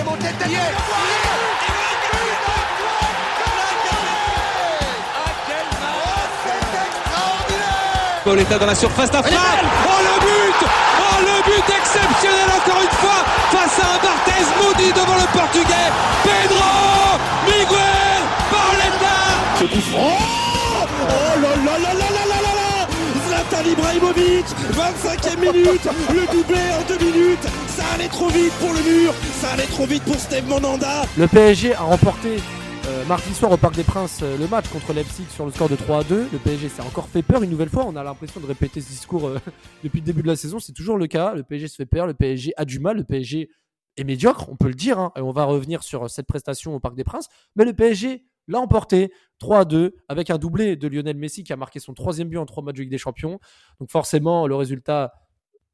est monté. Pauletta dans la surface d'affaire. Oh le but. Oh le but exceptionnel encore une fois face à un Barthez maudit devant le portugais. Pedro Miguel Pauletta franc. Oh là là. Zlatan Ibrahimovic 25e minute Le doublé en deux minutes Ça allait trop vite pour le mur Ça allait trop vite pour Steve Monanda Le PSG a remporté euh, mardi soir au Parc des Princes euh, le match contre Leipzig sur le score de 3 à 2. Le PSG s'est encore fait peur une nouvelle fois. On a l'impression de répéter ce discours euh, depuis le début de la saison. C'est toujours le cas. Le PSG se fait peur. Le PSG a du mal. Le PSG est médiocre, on peut le dire. hein. Et on va revenir sur cette prestation au Parc des Princes. Mais le PSG l'a emporté 3 à 2 avec un doublé de Lionel Messi qui a marqué son troisième but en trois matchs de Ligue des Champions. Donc forcément, le résultat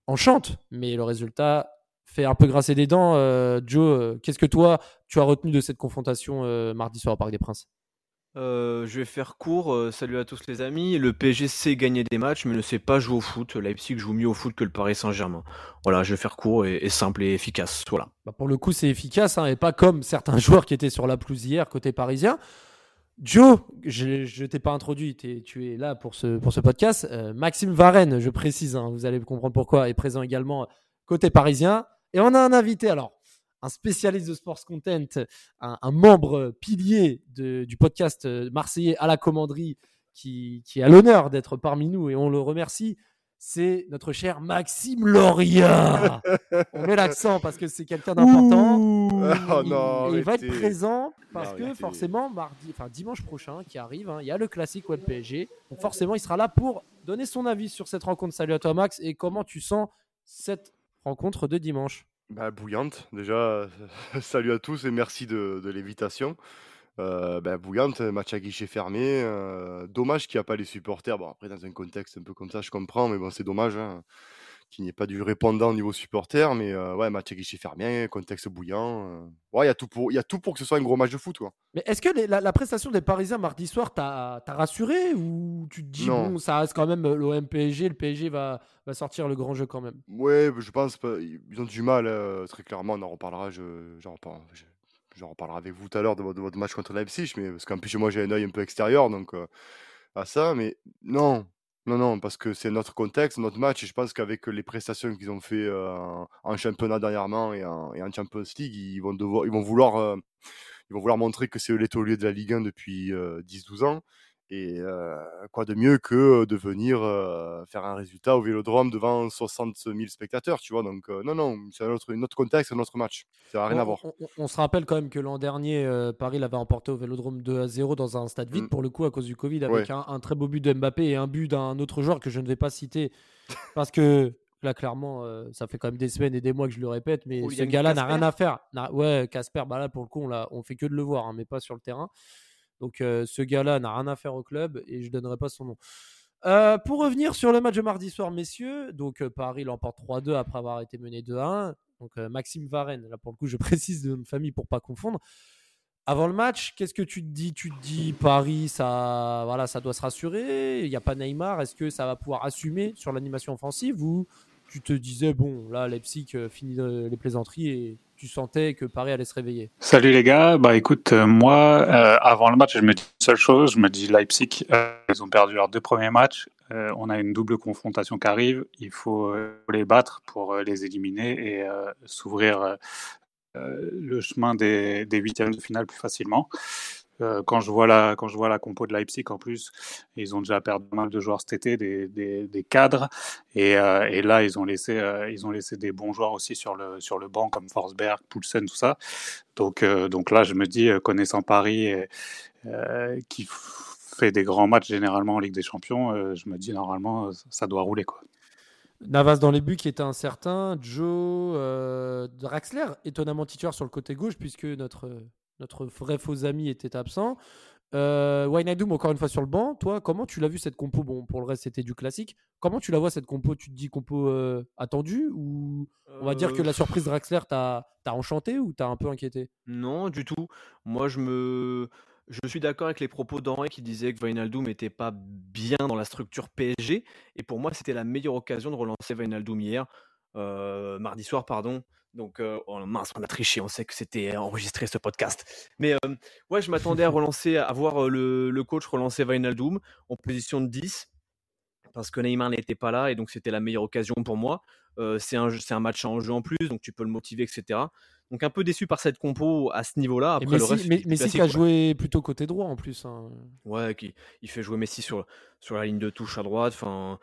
enchante. Mais le résultat fait un peu grasser des dents. Euh, Joe, euh, qu'est-ce que toi, tu as retenu de cette confrontation euh, mardi soir au Parc des Princes? Euh, je vais faire court. euh, salut à tous les amis. Le PSG sait gagner des matchs, mais ne sait pas jouer au foot. Leipzig joue mieux au foot que le Paris Saint-Germain. Voilà, je vais faire court et, et simple et efficace. Voilà. Bah, Pour le coup, c'est efficace hein, et pas comme certains joueurs qui étaient sur la pelouse hier côté parisien. Joe, je ne t'ai pas introduit, tu es là pour ce, pour ce podcast. Euh, Maxime Varenne, je précise, hein, vous allez comprendre pourquoi, est présent également côté parisien. Et on a un invité, alors, un spécialiste de sports content, un, membre pilier du podcast euh, marseillais à la commanderie qui, qui a l'honneur d'être parmi nous et on le remercie. C'est notre cher Maxime Loria. on met l'accent parce que c'est quelqu'un d'important. Oh Il- non, il va être présent parce Non, que arrêtez. forcément mardi, enfin dimanche prochain qui arrive, hein, il y a le classique web PSG. Donc forcément, il sera là pour donner son avis sur cette rencontre. Salut à toi Max et comment tu sens cette rencontre de dimanche? Bah, bouillante, déjà, salut à tous et merci de, de l'invitation. Euh, bouillante, match à guichet fermé. euh, dommage qu'il n'y a pas les supporters. Bon, après, dans un contexte un peu comme ça, je comprends, mais bon, c'est dommage hein, qu'il n'y ait pas du répondant au niveau supporter. Mais euh, ouais, match à guichet fermé, contexte bouillant. euh, ouais, il y, a tout pour- il y a tout pour que ce soit un gros match de foot. Quoi. Mais est-ce que les- la, la prestation des Parisiens mardi soir t'a t'a rassuré ou tu te dis Non. bon ça reste quand même l'OM PSG, le PSG va, va sortir le grand jeu quand même? Ouais, je pense pas. Ils ont du mal, euh, très clairement. On en reparlera. Je, j'en reparle- je- j'en reparlerai avec vous tout à l'heure de votre, match contre Leipzig. Mais parce qu'en plus, moi, j'ai un œil un peu extérieur donc, euh, à ça. Mais non, non, non, parce que c'est notre contexte, notre match. Et je pense qu'avec les prestations qu'ils ont fait euh, en, championnat dernièrement et en, et en Champions League, ils vont, devoir, ils vont vouloir. euh, ils vont vouloir montrer que c'est eux les de la Ligue 1 depuis euh, 10-12 ans. Et euh, quoi de mieux que de venir euh, faire un résultat au Vélodrome devant 60 000 spectateurs, tu vois? Donc euh, non, non, c'est un autre, un autre contexte, un autre match. Ça n'a rien on, à voir. on- se rappelle quand même que l'an dernier, euh, Paris l'avait emporté au Vélodrome 2 à 0 dans un stade vide, Mm. pour le coup, à cause du Covid, avec Ouais. un, un très beau but de Mbappé et un but d'un autre joueur que je ne vais pas citer, parce que là, clairement, euh, ça fait quand même des semaines et des mois que je le répète, mais ce Julian gars-là n'a rien Casper à faire. Ouais, Casper, bah là, pour le coup, on, on fait que de le voir, hein, mais pas sur le terrain. Donc, euh, ce gars-là n'a rien à faire au club et je donnerai pas son nom. Euh, pour revenir sur le match de mardi soir, messieurs, donc euh, Paris l'emporte 3-2 après avoir été mené 2-1. Donc Maxime Varenne, là pour le coup, je précise de famille pour pas confondre. Avant le match, qu'est-ce que tu te dis? Tu te dis Paris, ça, voilà, ça doit se rassurer? Il n'y a pas Neymar. Est-ce que ça va pouvoir assumer sur l'animation offensive? Ou tu te disais bon, là Leipzig finit les plaisanteries et tu sentais que Paris allait se réveiller. Salut les gars, bah écoute, euh, moi, euh, avant le match, je me dis une seule chose, je me dis Leipzig, euh, ils ont perdu leurs deux premiers matchs, on a une double confrontation qui arrive, il faut les battre pour les éliminer et s'ouvrir le chemin des huitièmes de finale plus facilement. Euh, quand je vois la quand je vois la compo de Leipzig en plus, ils ont déjà perdu mal de joueurs cet été, des, des, cadres, et, euh, et là ils ont laissé euh, ils ont laissé des bons joueurs aussi sur le sur le banc comme Forsberg, Poulsen, tout ça. Donc donc là je me dis connaissant Paris qui fait des grands matchs généralement en Ligue des Champions, je me dis normalement ça doit rouler quoi. Navas dans les buts qui était incertain. Joe euh, Draxler, étonnamment titulaire sur le côté gauche, puisque notre, notre vrai faux ami était absent. Euh, Wijnaldum, encore une fois sur le banc. Toi, comment tu l'as vu cette compo? Bon, pour le reste, c'était du classique. Comment tu la vois cette compo? Tu te dis compo euh, attendue Ou on va dire que la surprise Draxler t'a t'a enchanté ou t'as un peu inquiété? Non, du tout. Moi, je me, je suis d'accord avec les propos d'Henri qui disait que Wijnaldum n'était pas bien dans la structure PSG. Et pour moi, c'était la meilleure occasion de relancer Wijnaldum hier, euh, mardi soir, pardon. Donc, euh, oh, mince, on a triché, on sait que c'était enregistré ce podcast. Mais euh, ouais, je m'attendais à relancer, à voir le, le coach relancer Wijnaldum en position de 10 parce que Neymar n'était pas là et donc c'était la meilleure occasion pour moi. c'est un, un match en jeu en plus, donc tu peux le motiver, etc. Donc un peu déçu par cette compo à ce niveau-là. Après Messi, le reste, mais, Messi qui a joué plutôt côté droit en plus. Hein. Ouais, qui, il fait jouer Messi sur, sur la ligne de touche à droite. Enfin,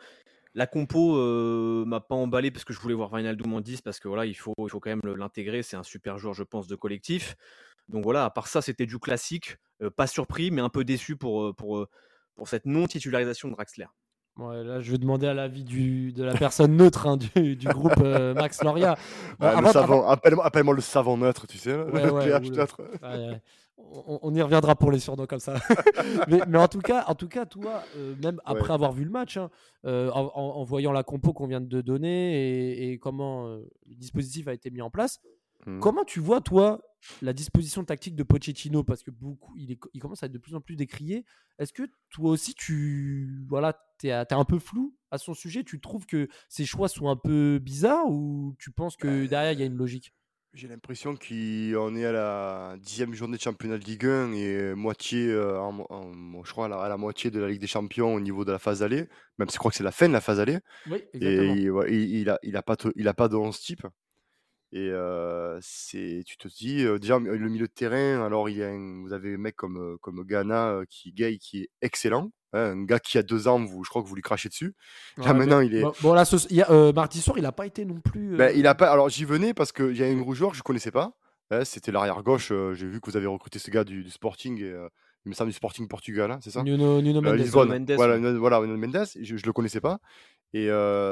la compo euh, m'a pas emballé parce que je voulais voir Wijnaldum en 10 parce que voilà, il faut, il faut quand même l'intégrer. C'est un super joueur, je pense, de collectif. Donc voilà, à part ça, c'était du classique. pas surpris, mais un peu déçu pour, pour, pour cette non-titularisation de Draxler. Ouais, là, je vais demander à l'avis de la personne neutre hein, du, du, groupe euh, Max Loria. Ouais, le savant, appelle-moi, appelle le savant neutre, tu sais. Ouais, le neutre. On, on, y reviendra pour les surnoms comme ça. mais, mais, en tout cas, en tout cas, toi, euh, même après avoir vu le match, hein, euh, en, en, voyant la compo qu'on vient de donner et, et comment le dispositif a été mis en place, mmh. comment tu vois toi la disposition tactique de Pochettino? Parce que beaucoup il, est, il commence à être de plus en plus décrié. Est-ce que toi aussi tu voilà t'es un peu flou à son sujet? Tu trouves que ses choix sont un peu bizarres ou tu penses que bah, derrière il y a une logique? J'ai l'impression qu'on est à la dixième journée de championnat de Ligue 1 et moitié, euh, je crois à la, moitié de la Ligue des Champions au niveau de la phase allée. Même si je crois que c'est la fin de la phase allée. Oui, exactement. Et il, il, a, il a pas il a pas de 11 type. Et c'est, tu te dis, déjà, le milieu de terrain, alors il y a vous avez un mec comme, comme Ghana, qui, Gay, qui est excellent. Hein, un gars qui a deux ans, vous, je crois que vous lui crachez dessus. Là, maintenant, il est. Bon, là, ce, y a, mardi soir, il n'a pas été non plus. Ben, il a pas. Alors, j'y venais parce qu'il y a un gros joueur que je ne connaissais pas. Hein, c'était l'arrière gauche. J'ai vu que vous avez recruté ce gars du, Sporting. Et, il me semble du Sporting Portugal, hein, c'est ça? Nuno, Nuno Mendes. Mendes. Voilà, voilà, Nuno Mendes. Je ne le connaissais pas. Et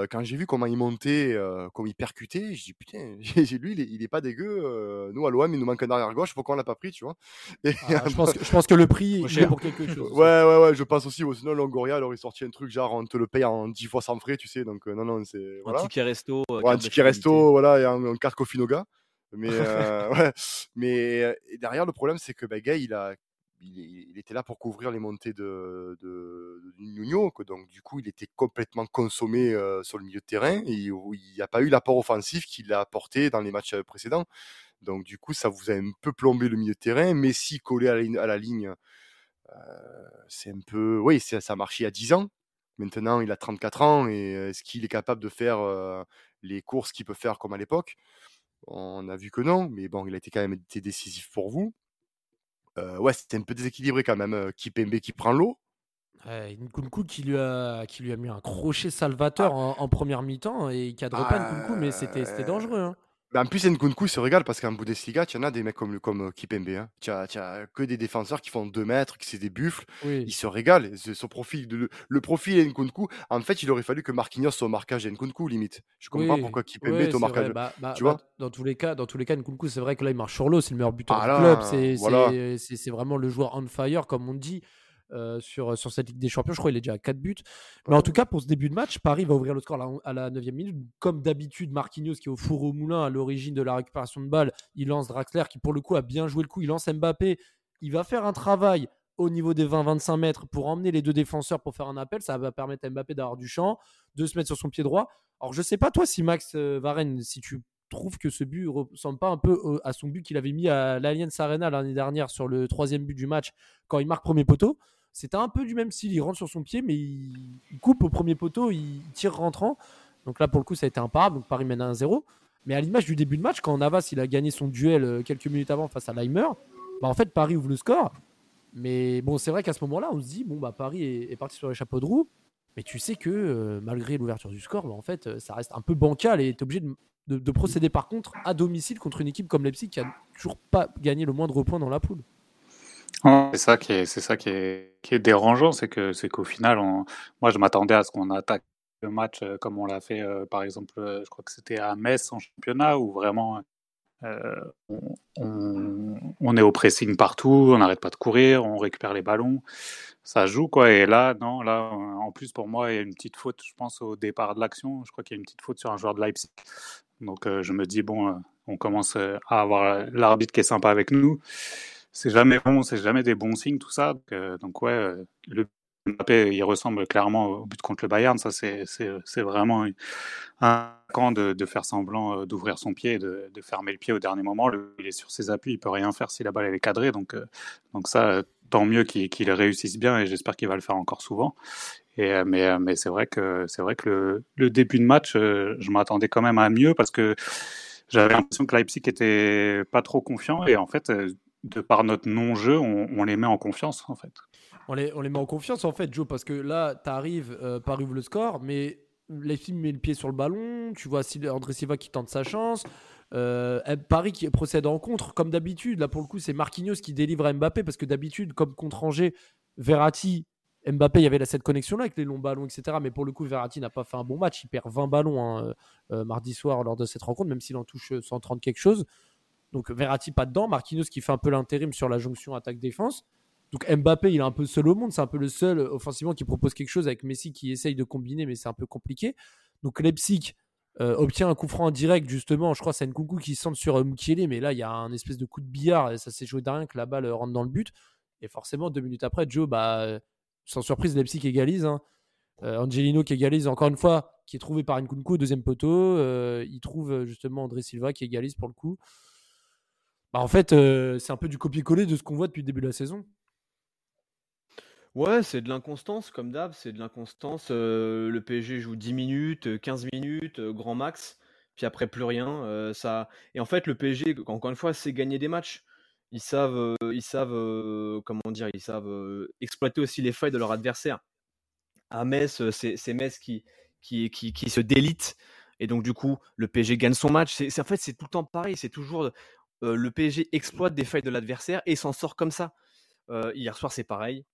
quand j'ai vu comment il montait, comment il percutait, je dis putain, lui, il est, pas dégueu. nous, à l'OM, il nous manque un arrière gauche, pourquoi on l'a pas pris, tu vois? Ah, je, pense que, je pense que le prix est pour quelque chose. Ouais, ouais, ouais, je pense aussi. sinon, Longoria, alors il sortit un truc genre on te le paye en 10 fois sans frais, tu sais. Donc, non, non, c'est. Voilà. Un ticket resto. un ticket resto, voilà, et un, carte Cofinoga. Mais, ouais. Mais derrière, le problème, c'est que bah, Gay, il a il, était là pour couvrir les montées de, de, Nuno, donc du coup il était complètement consommé euh, sur le milieu de terrain et il n'y a pas eu l'apport offensif qu'il a apporté dans les matchs euh, précédents. Donc du coup ça vous a un peu plombé le milieu de terrain. Messi collé à la, à la ligne, euh, c'est un peu, oui ça a marché à 10 ans. Maintenant il a 34 ans et est-ce qu'il est capable de faire les courses qu'il peut faire comme à l'époque? On a vu que non, mais bon il a été quand même été décisif pour vous ouais, c'était un peu déséquilibré quand même. Kipembe qui prend l'eau. Ouais, Nkunku qui lui, a, qui lui a mis un crochet salvateur ah. en, première mi-temps et il cadre pas Nkunku, mais c'était dangereux. Hein. Bah, en plus, Nkunku se régale parce qu'en Bundesliga, tu en as des mecs comme, comme Kipembe. Hein. Tu as, que des défenseurs qui font 2 mètres, qui c'est des buffles. Ils se régalent. Son profil, de, le profil Nkunku, en fait, il aurait fallu que Marquinhos soit au marquage Nkunku, limite. Je comprends pas pourquoi Kipembe est au marquage. Bah, bah, tu vois? dans, tous les cas, dans tous les cas, Nkunku, c'est vrai que là, il marche sur l'eau. C'est le meilleur buteur ah du club. C'est vraiment le joueur on fire, comme on dit. Euh, sur, sur cette Ligue des Champions. Je crois qu'il est déjà à 4 buts. Mais en tout cas, pour ce début de match, Paris va ouvrir le score à la 9e minute. Comme d'habitude, Marquinhos, qui est au four au moulin à l'origine de la récupération de balle, il lance Draxler, qui pour le coup a bien joué le coup. Il lance Mbappé. Il va faire un travail au niveau des 20-25 mètres pour emmener les deux défenseurs pour faire un appel. Ça va permettre à Mbappé d'avoir du champ, de se mettre sur son pied droit. Alors, je sais pas, toi, si Max euh, Varenne, si tu trouves que ce but ressemble pas un peu à son but qu'il avait mis à l'Allianz Arena l'année dernière sur le troisième but du match quand il marque premier poteau. C'était un peu du même style. Il rentre sur son pied, mais il, coupe au premier poteau, il tire rentrant. Donc là, pour le coup, ça a été imparable. Donc Paris mène à 1-0. Mais à l'image du début de match, quand Navas il a gagné son duel euh, quelques minutes avant face à Leimer, bah en fait, Paris ouvre le score. Mais bon, c'est vrai qu'à ce moment-là, on se dit, bon, bah Paris est, parti sur les chapeaux de roue. Mais tu sais que euh, malgré l'ouverture du score, bah, en fait, euh, ça reste un peu bancal et tu es obligé de, de, procéder par contre à domicile contre une équipe comme Leipzig qui a toujours pas gagné le moindre point dans la poule. C'est ça qui est, dérangeant, c'est qu'au final, moi, je m'attendais à ce qu'on attaque le match euh, comme on l'a fait, euh, par exemple, euh, je crois que c'était à Metz en championnat, où vraiment on, est au pressing partout, on n'arrête pas de courir, on récupère les ballons, ça joue quoi. Et là, non, là, en plus pour moi, il y a une petite faute, je pense au départ de l'action, je crois qu'il y a une petite faute sur un joueur de Leipzig. Donc je me dis bon, on commence à avoir l'arbitre qui est sympa avec nous c'est jamais bon, c'est jamais des bons signes tout ça. Donc, euh, donc ouais, euh, le Mbappé, il ressemble clairement au but contre le Bayern. Ça, c'est vraiment un camp de, de, faire semblant euh, d'ouvrir son pied, de, de, fermer le pied au dernier moment. il est sur ses appuis, il peut rien faire si la balle est cadrée. Donc, donc ça, tant mieux qu'il réussisse bien et j'espère qu'il va le faire encore souvent. Mais mais c'est vrai que vrai que le, le, début de match, je m'attendais quand même à mieux parce que j'avais l'impression que Leipzig était pas trop confiant et en fait, de par notre non-jeu, on, on les met en confiance en fait. On les, met en confiance en fait, Joe, parce que là, tu arrives, euh, par ouvre le score, mais Leipzig met le pied sur le ballon, tu vois André Silva qui tente sa chance. Euh, Paris qui procède en contre, comme d'habitude. Là, pour le coup, c'est Marquinhos qui délivre à Mbappé parce que d'habitude, comme contre Angers, Verratti, Mbappé, il y avait cette connexion-là avec les longs ballons, etc. Mais pour le coup, Verratti n'a pas fait un bon match. Il perd 20 ballons hein, euh, mardi soir lors de cette rencontre, même s'il en touche 130 quelque chose. Donc Verratti pas dedans. Marquinhos qui fait un peu l'intérim sur la jonction attaque-défense. Donc Mbappé, il est un peu seul au monde. C'est un peu le seul offensivement qui propose quelque chose avec Messi qui essaye de combiner, mais c'est un peu compliqué. Donc Leipzig euh, obtient un coup franc direct, justement. Je crois que c'est Nkunku qui centre sur euh, Mukiele, mais là, il y a un espèce de coup de billard et ça s'est joué derrière que la balle rentre dans le but. Et forcément, deux minutes après, Joe, bah, sans surprise, Leipzig égalise. Hein. Euh, Angelino qui égalise encore une fois, qui est trouvé par Nkunku, deuxième poteau. il trouve justement André Silva qui égalise pour le coup. Bah, en fait, c'est un peu du copier-coller de ce qu'on voit depuis le début de la saison. Ouais, c'est de l'inconstance, comme d'hab, c'est de l'inconstance. le PSG joue 10 minutes, 15 minutes, grand max, puis après plus rien. ça... Et en fait, le PSG, encore une fois, c'est gagner des matchs. Ils savent, ils savent comment dire, ils savent exploiter aussi les failles de leur adversaire. À Metz, c'est Metz qui, qui, qui, qui se délite. Et donc, du coup, le PSG gagne son match. C'est, en fait, c'est tout le temps pareil. C'est toujours le PSG exploite des failles de l'adversaire et s'en sort comme ça. hier soir, c'est pareil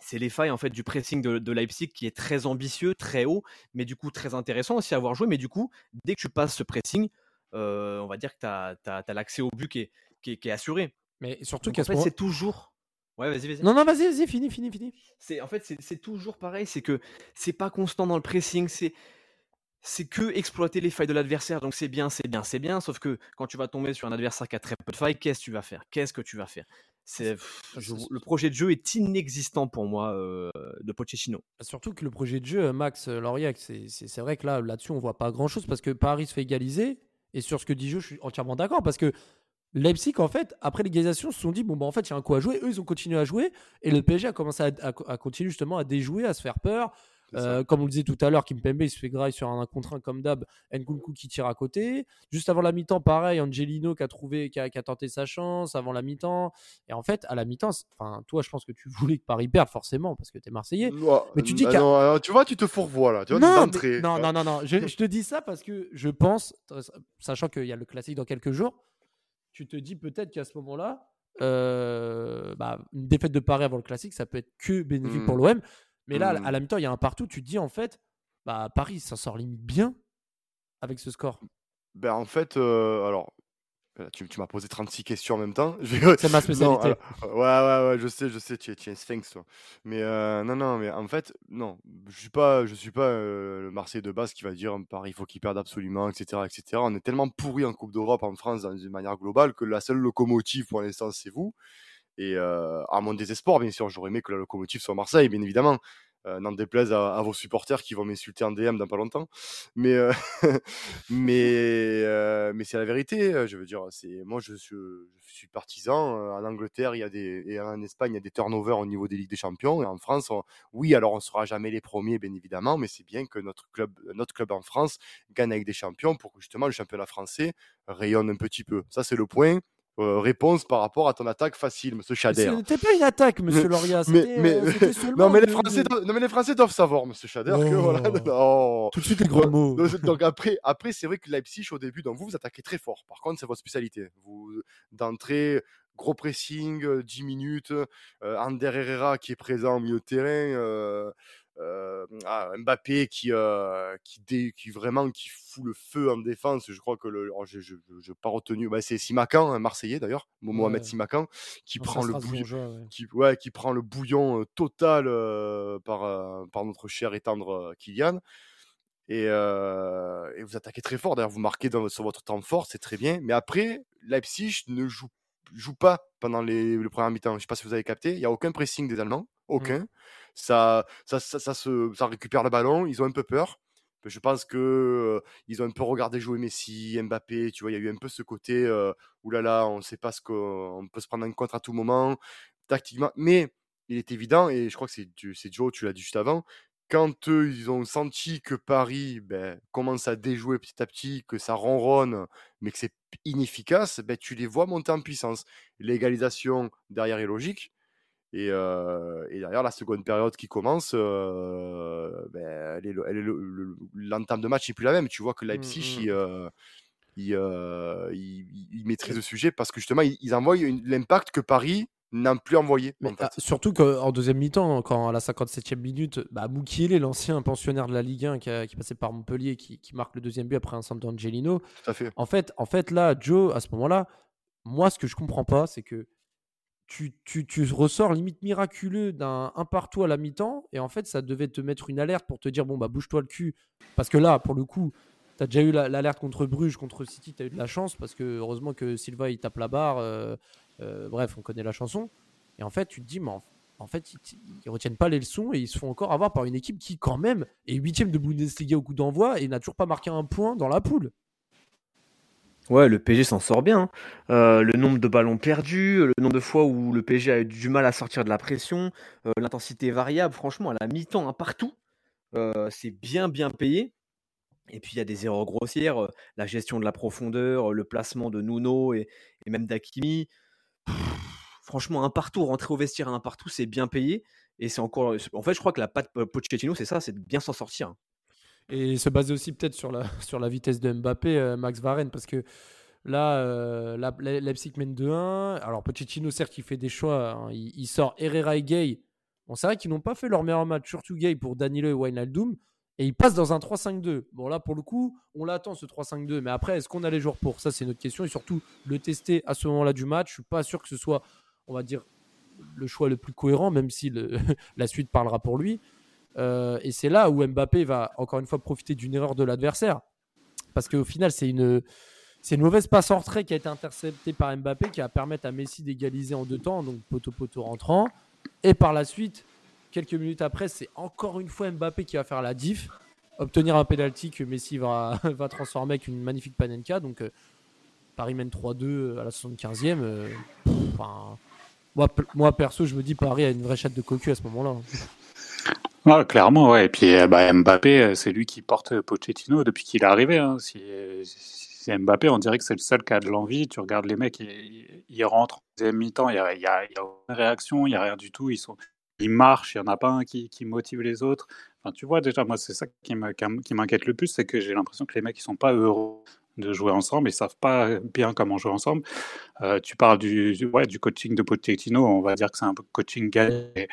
c'est les failles en fait du pressing de, Leipzig qui est très ambitieux, très haut, mais du coup très intéressant aussi à avoir joué. Mais du coup, dès que tu passes ce pressing, euh, on va dire que tu as, l'accès au but qui est, qui est, assuré. Mais surtout qu'en fait, c'est toujours. Ouais, vas-y, vas-y. Non, non, vas-y, vas-y, fini, fini, fini. C'est en fait, c'est toujours pareil, c'est que c'est pas constant dans le pressing, c'est c'est que exploiter les failles de l'adversaire. Donc c'est bien, c'est bien, c'est bien. Sauf que quand tu vas tomber sur un adversaire qui a très peu de failles, qu'est-ce que tu vas faire? Qu'est-ce que tu vas faire? C'est le projet de jeu est inexistant pour moi euh, de Pochettino. Surtout que le projet de jeu, Max euh, Lauriac, c'est vrai que là, là-dessus, on voit pas grand-chose parce que Paris se fait égaliser. Et sur ce que dit Joe, je suis entièrement d'accord parce que Leipzig, en fait, après l'égalisation, se sont dit bon, bah, en fait, il y a un coup à jouer. Eux, ils ont continué à jouer et le PSG a commencé à, à continuer justement à déjouer, à se faire peur. Euh, comme on le disait tout à l'heure, Kimpembe il se fait graille sur un contre un comme d'hab. Nkunku qui tire à côté. Juste avant la mi-temps, pareil, Angelino qui a trouvé, qui a, tenté sa chance avant la mi-temps. Et en fait, à la mi-temps, enfin, toi, je pense que tu voulais que Paris perde forcément parce que tu es Marseillais. mais tu dis bah tu vois, tu te fourvoies là. Tu vois, non, non, non, non, non, Je, te dis ça parce que je pense, sachant qu'il y a le classique dans quelques jours, tu te dis peut-être qu'à ce moment-là, euh, bah, une défaite de Paris avant le classique, ça peut être que bénéfique pour mmh. l'OM. Mais là, à mmh. la mi-temps, il y a un partout. Tu te dis, en fait, bah, Paris s'en sort limite bien avec ce score. Ben, en fait, euh, alors, tu, tu m'as posé 36 questions en même temps. C'est ma spécialité. ouais, ouais, ouais, je sais, je sais, tu es, tu es un sphinx, toi. Mais euh, non, non, mais en fait, non, je suis pas, je suis pas euh, le Marseille de base qui va dire Paris, il faut qu'il perde absolument, etc., etc. On est tellement pourri en Coupe d'Europe en France dans une manière globale que la seule locomotive pour l'instant, c'est vous. Et à mon désespoir, bien sûr, j'aurais aimé que la locomotive soit Marseille, bien évidemment. n'en déplaise à, vos supporters qui vont m'insulter en DM dans pas longtemps. Mais, mais, mais c'est la vérité. Je veux dire, moi, je suis, partisan. En Angleterre, il y a des, et en Espagne, il y a des turnovers au niveau des Ligues des Champions. Et en France, oui, alors on sera jamais les premiers, bien évidemment, mais c'est bien que notre club, notre club en France gagne avec des champions pour que justement le championnat français rayonne un petit peu. Ça, c'est le point. Euh, réponse par rapport à ton attaque facile, monsieur Chader. C'était pas une attaque, monsieur Loria. Mais, mais, euh, non, mais les Français doivent, non, mais les Français doivent savoir, monsieur Chader, que voilà. Oh. Tout de suite les gros mots. Donc, après, après c'est vrai que Leipzig, au début, donc vous, vous attaquez très fort. Par contre, c'est votre spécialité. Vous, d'entrée, gros pressing, 10 euh, minutes, euh, Ander Herrera qui est présent au milieu de terrain. Euh, ah, Mbappé qui, euh, qui, qui vraiment qui fout le feu en défense. Je crois que le, oh, je n'ai pas retenu. Bah, c'est Simacan, un Marseillais d'ailleurs, Mohamed Simacan, qui prend le bouillon, qui, ouais, qui prend le bouillon total euh, par, par notre cher et tendre Kylian. Et, et, vous attaquez très fort. D'ailleurs, vous marquez dans, sur votre temps fort, c'est très bien. Mais après, Leipzig ne joue, joue pas pendant les, le premier mi-temps. Je ne sais pas si vous avez capté. Il n'y a aucun pressing des Allemands aucun. Ça, ça, ça, ça, récupère le ballon, ils ont un peu peur. Je pense que ils ont un peu regardé jouer Messi, Mbappé, tu vois, il y a eu un peu ce côté oulala, on ne sait pas ce qu'on peut se prendre en compte à tout moment, tactiquement. Mais il est évident, et je crois que c'est Joe, tu l'as dit juste avant, quand eux, ils ont senti que Paris ben, commence à déjouer petit à petit, que ça ronronne, mais que c'est inefficace, ben, tu les vois monter en puissance. L'égalisation derrière est logique. Et, euh, et, derrière, la seconde période qui commence, euh, ben, l'entame de match n'est plus la même. Tu vois que mmh, Leipzig, mmh. il, euh, il, il, maîtrise le sujet parce que justement, ils, envoient l'impact que Paris n'a plus envoyé. Mais, ah, surtout qu'en deuxième mi-temps, quand à la 57e minute, bah, Moukielé, l'ancien pensionnaire de la Ligue 1 qui, a, qui passait par Montpellier, qui, qui, marque le deuxième but après un centre d'Angelino. Fait. En fait, en fait, là, Joe, à ce moment-là, moi, ce que je comprends pas, c'est que tu, tu, tu, ressors limite miraculeux d'un un partout à la mi-temps et en fait ça devait te mettre une alerte pour te dire bon bah bouge-toi le cul. Parce que là pour le coup tu as déjà eu l'alerte contre Bruges contre City tu as eu de la chance parce que heureusement que Silva il tape la barre euh, euh, bref on connaît la chanson. Et en fait tu te dis mais en, fait ils, ils, retiennent pas les leçons et ils se font encore avoir par une équipe qui quand même est huitième de Bundesliga au coup d'envoi et n'a toujours pas marqué un point dans la poule Ouais, le PSG s'en sort bien. Hein. Euh, le nombre de ballons perdus, le nombre de fois où le PSG a eu du mal à sortir de la pression, euh, l'intensité variable, franchement, à la mi-temps, hein, partout, euh, c'est bien, bien payé. Et puis il y a des erreurs grossières, la gestion de la profondeur, le placement de Nuno et, même d'Akimi. Franchement, un partout, rentrer au vestiaire un partout, c'est bien payé. Et c'est encore. En fait, je crois que la patte Pochettino, c'est ça, c'est de bien s'en sortir. Et se baser aussi peut-être sur la, sur la vitesse de Mbappé, euh, Max Varenne, parce que là, euh, Leipzig mène 2-1. Alors Pochettino, certes, il fait des choix. Hein. Il, sort Herrera et Gay. Bon, c'est vrai qu'ils n'ont pas fait leur meilleur match, surtout Gay pour Danilo et Wijnaldum. Et il passe dans un 3-5-2. Bon, là, pour le coup, on l'attend ce 3-5-2. Mais après, est-ce qu'on a les joueurs pour? Ça, c'est notre question. Et surtout, le tester à ce moment-là du match. Je suis pas sûr que ce soit, on va dire, le choix le plus cohérent, même si la suite parlera pour lui. Euh, et c'est là où Mbappé va encore une fois profiter d'une erreur de l'adversaire. Parce qu'au final, c'est une, c'est une mauvaise passe en retrait qui a été interceptée par Mbappé qui va permettre à Messi d'égaliser en deux temps, donc poteau-poteau rentrant. Et par la suite, quelques minutes après, c'est encore une fois Mbappé qui va faire la diff, obtenir un penalty que Messi va, va transformer avec une magnifique panenka. Donc euh, Paris mène 3-2 à la 75e. enfin, moi, moi, perso, je me dis Paris a une vraie chatte de cocu à ce moment-là. Ah, clairement, ouais. Et puis euh, bah, Mbappé, euh, c'est lui qui porte Pochettino depuis qu'il est arrivé. Hein. Si, Mbappé, on dirait que c'est le seul qui a de l'envie. Tu regardes les mecs, ils, rentrent en deuxième mi-temps, il n'y a, y a, aucune réaction, il n'y a rien du tout. Ils, marchent, il n'y en a pas un qui, motive les autres. Enfin, tu vois, déjà, moi, c'est ça qui m'inquiète le plus, c'est que j'ai l'impression que les mecs, ils sont pas heureux de jouer ensemble, ils savent pas bien comment jouer ensemble. Euh, tu parles du, du coaching de Pochettino, on va dire que c'est un coaching gagné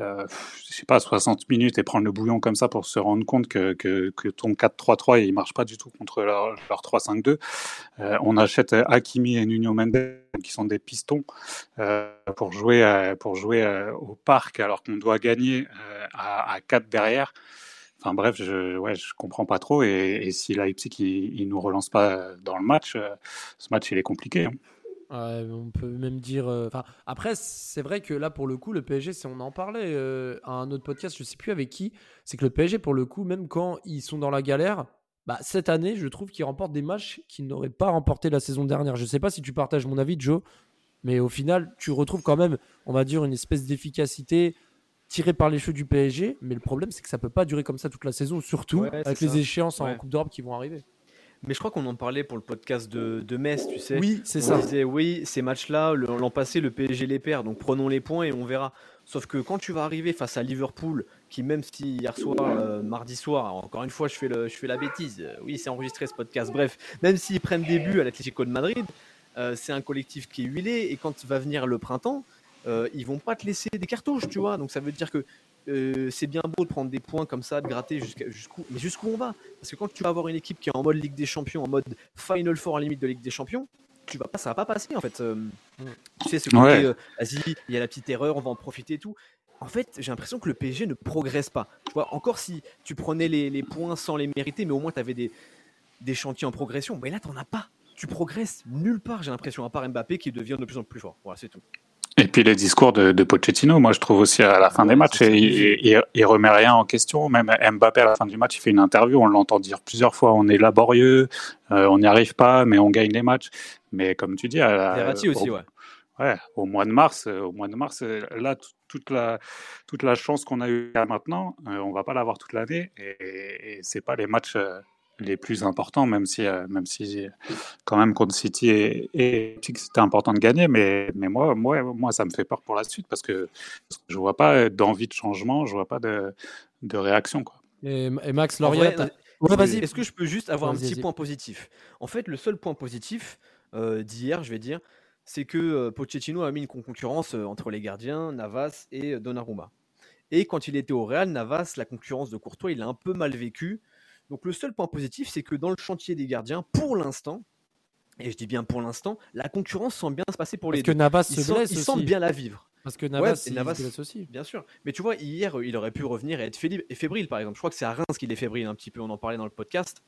euh, je sais pas, 60 minutes et prendre le bouillon comme ça pour se rendre compte que, que, ton 4-3-3 il marche pas du tout contre leur, leur 3-5-2. Euh, on achète Hakimi et Nuno Mendes qui sont des pistons euh, pour jouer euh, pour jouer au parc alors qu'on doit gagner à, à 4 derrière. Enfin bref, je ouais, comprends pas trop et, si Leipzig il nous relance pas dans le match, ce match il est compliqué. Hein on peut même dire. Euh, après, c'est vrai que là, pour le coup, le PSG, si on en parlait euh, à un autre podcast, je sais plus avec qui, c'est que le PSG, pour le coup, même quand ils sont dans la galère, bah, cette année, je trouve qu'ils remportent des matchs qu'ils n'auraient pas remporté la saison dernière. Je sais pas si tu partages mon avis, Joe, mais au final, tu retrouves quand même, on va dire, une espèce d'efficacité tirée par les cheveux du PSG. Mais le problème, c'est que ça peut pas durer comme ça toute la saison, surtout avec les échéances en Coupe d'Europe qui vont arriver. Mais je crois qu'on en parlait pour le podcast de, de Metz, tu sais. Oui, c'est ça. On disait, oui, ces matchs-là, l'an passé, le PSG les perd, donc prenons les points et on verra. Sauf que quand tu vas arriver face à Liverpool, qui même si hier soir, euh, mardi soir, encore une fois, je fais, le, je fais la bêtise, euh, oui, c'est enregistré ce podcast, bref, même s'ils prennent des buts à l'Atlético de Madrid, euh, c'est un collectif qui est huilé, et quand va venir le printemps, ils vont pas te laisser des cartouches, tu vois. Donc ça veut dire que euh, c'est bien beau de prendre des points comme ça, de gratter jusqu'où, mais jusqu'où on va? Parce que quand tu vas avoir une équipe qui est en mode Ligue des Champions, en mode Final Four à limite de Ligue des Champions, tu vas pas, ça va pas passer en fait. Euh, tu sais, ce côté, euh, vas-y, il y a la petite erreur, on va en profiter et tout. En fait, j'ai l'impression que le PSG ne progresse pas. Tu vois, encore si tu prenais les, points sans les mériter, mais au moins tu avais des, des chantiers en progression. Mais là, t'en as pas. Tu progresses nulle part, j'ai l'impression, à part Mbappé qui devient de plus en plus fort. Voilà, c'est tout. Et puis les discours de, de, Pochettino, moi je trouve aussi à la fin des matchs, il, il, remet rien en question. Même Mbappé à la fin du match, il fait une interview, on l'entend dire plusieurs fois, on est laborieux, euh, on n'y arrive pas, mais on gagne les matchs. Mais comme tu dis, à, aussi, ouais. Ouais, au mois de mars, euh, au mois de mars, euh, là toute la toute la chance qu'on a eu maintenant, on va pas l'avoir toute l'année et, et c'est pas les matchs les plus importants, même si, euh, même si quand même contre City et, et c'était important de gagner. Mais, mais moi, moi, moi, ça me fait peur pour la suite parce que, je vois pas d'envie de changement, je vois pas de, de réaction. Quoi. Et, Max Lauriat, Est-ce que je peux juste avoir un petit point positif? En fait, le seul point positif euh, d'hier, je vais dire, c'est que euh, Pochettino a mis une concurrence entre les gardiens, Navas et Donnarumma. Et quand il était au Real, Navas, la concurrence de Courtois, il a un peu mal vécu donc le seul point positif, c'est que dans le chantier des gardiens, pour l'instant, et je dis bien pour l'instant, la concurrence semble bien se passer pour les Parce que Navas ils se blesse Ils semblent bien la vivre. Parce que Navas, il Navas se blesse aussi. Bien sûr. Mais tu vois, hier, il aurait pu revenir et être fébrile, par exemple. Je crois que c'est à Reims qu'il est fébrile un petit peu. On en parlait dans le podcast.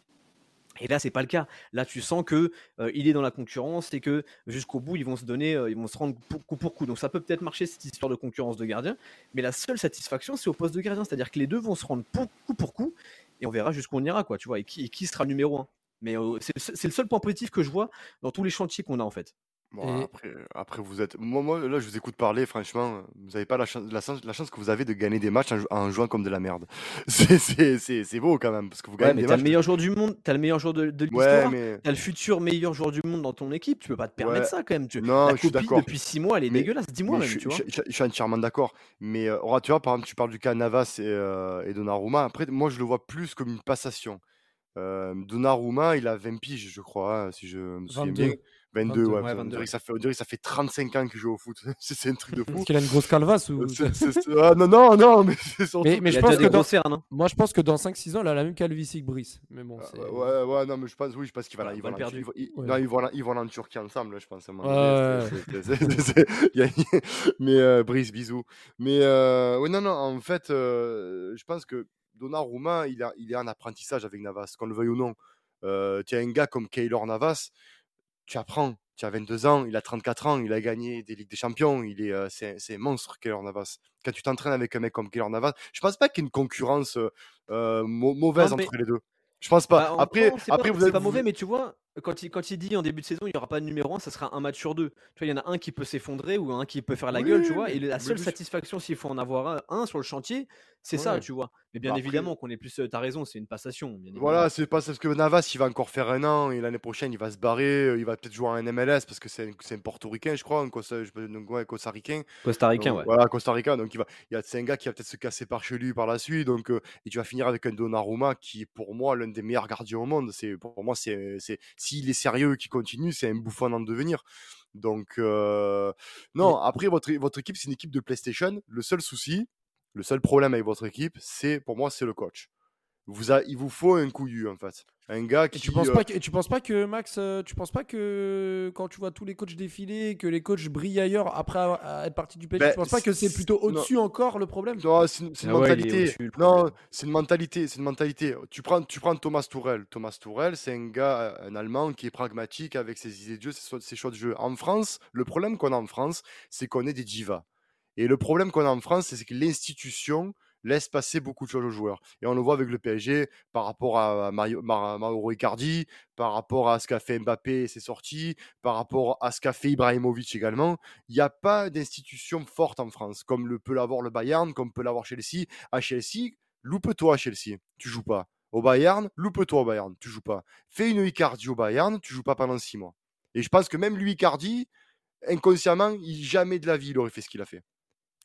Et là, c'est pas le cas. Là, tu sens que il est dans la concurrence et que jusqu'au bout, ils vont se donner, ils vont se rendre coup pour coup. Donc, ça peut peut-être marcher cette histoire de concurrence de gardien, mais la seule satisfaction, c'est au poste de gardien, c'est-à-dire que les deux vont se rendre coup pour coup et on verra jusqu'où on ira, quoi, tu vois, et qui, qui sera numéro un. Mais c'est le seul point positif que je vois dans tous les chantiers qu'on a, en fait. Bon, après, après, vous êtes. Moi, moi, là, je vous écoute parler, franchement, vous n'avez pas la chance, la, la, chance que vous avez de gagner des matchs en, jouant comme de la merde. C'est beau quand même, parce que vous gagnez ouais, mais t'as le meilleur joueur du monde, t'as le meilleur joueur de, de l'histoire, ouais, mais... t'as le futur meilleur joueur du monde dans ton équipe, tu peux pas te permettre ça quand même. Tu... Non, la je suis d'accord. depuis 6 mois, elle est mais, dégueulasse, dis-moi même, je, tu vois. Je, je, suis entièrement d'accord, mais euh, tu vois, par exemple, tu parles du cas Navas et, euh, et Donnarumma, après, moi, je le vois plus comme une passation. Euh, Donnarumma, il a 20 piges, je crois, hein, si je me souviens 22. bien. 22, 22, ouais. ouais 22. On, dirait que ça fait, on dirait que ça fait 35 ans qu'il joue au foot. c'est un truc de fou. Est-ce qu'il a une grosse calvasse ou... c est, c est... Ah, non, non, non, mais c'est surtout... Mais, mais je pense que dans... cernes, hein. Moi, je pense que dans 5-6 ans, il a la même calvitie que Brice. Mais bon, c'est... ouais, ouais, non, mais je pense, oui, je pense qu'il va là. Ils vont là, ils, ils, ouais. non, ils, vont là, ils vont là en Turquie ensemble, je pense. Mais euh, Brice, bisous. Mais euh, ouais, non, non, en fait, euh, je pense que Donnarumma, il, a, il est en apprentissage avec Navas, qu'on le veuille ou non. Euh, tu as un gars comme Keylor Navas, tu apprends. Tu as 22 ans, il a 34 ans, il a gagné des Ligues des Champions, il est, euh, c'est, c'est un monstre, Keylor Navas. Quand tu t'entraînes avec un mec comme Keylor Navas, je pense pas qu'il y ait une concurrence euh, mauvaise non, mais... entre les deux. Je pense pas. Bah, après, après pas, vous êtes pas mauvais, mais tu vois, quand il, quand il dit en début de saison, il n'y aura pas de numéro 1, ça sera un match sur deux. Tu vois, il y en a un qui peut s'effondrer ou un qui peut faire la oui, gueule, tu vois. Et la seule satisfaction, s'il faut en avoir un, un sur le chantier, c'est ouais. ça, tu vois. Mais bien bah évidemment qu'on est plus. T'as raison, c'est une passation. voilà, c'est pas parce que Navas, il va encore faire un an et l'année prochaine, il va se barrer. Il va peut-être jouer en MLS parce que c'est un, un portoricain, je crois, un Costa, donc, ouais, costaricain. Costaricain, ouais. Voilà, Costa Rica. Donc, il va, il c'est un gars qui va peut-être se casser par chez lui par la suite. Donc, euh, et tu vas finir avec un Donnarumma qui est pour moi l'un des meilleurs gardiens au monde. C'est Pour moi, c'est s'il est sérieux, qui continue, c'est un bouffon en devenir. Donc, euh, non, après, votre, votre équipe, c'est une équipe de PlayStation. Le seul souci, le seul problème avec votre équipe, c'est pour moi, c'est le coach. Vous a, il vous faut un couillu en fait. Un gars qui. Et tu penses euh... pas que, tu penses pas que Max, euh, tu penses pas que quand tu vois tous les coachs défiler, que les coachs brillent ailleurs après être parti du PSG, ben, tu penses pas que c'est plutôt au-dessus encore le problème? Non, c'est une, une ah mentalité. Non, c'est une mentalité, c'est une mentalité. Tu prends, tu prends Thomas Tourel. Thomas Tourel, c'est un gars, un Allemand qui est pragmatique avec ses idées de jeu, ses, ses choix de jeu. En France, le problème qu'on a en France, c'est qu'on est des divas. Et le problème qu'on a en France, c'est que l'institution laisse passer beaucoup de choses aux joueurs. Et on le voit avec le PSG par rapport à Mario, Mauro Icardi, par rapport à ce qu'a fait Mbappé et ses sorties, par rapport à ce qu'a fait Ibrahimovic également. Il n'y a pas d'institution forte en France, comme le peut l'avoir le Bayern, comme peut l'avoir Chelsea. À Chelsea, loupe-toi à Chelsea, tu joues pas. Au Bayern, loupe-toi au Bayern, tu joues pas. Fais une Icardi au Bayern, tu joues pas pendant six mois. Et je pense que même lui, Icardi, inconsciemment, il, jamais de la vie, il aurait fait ce qu'il a fait.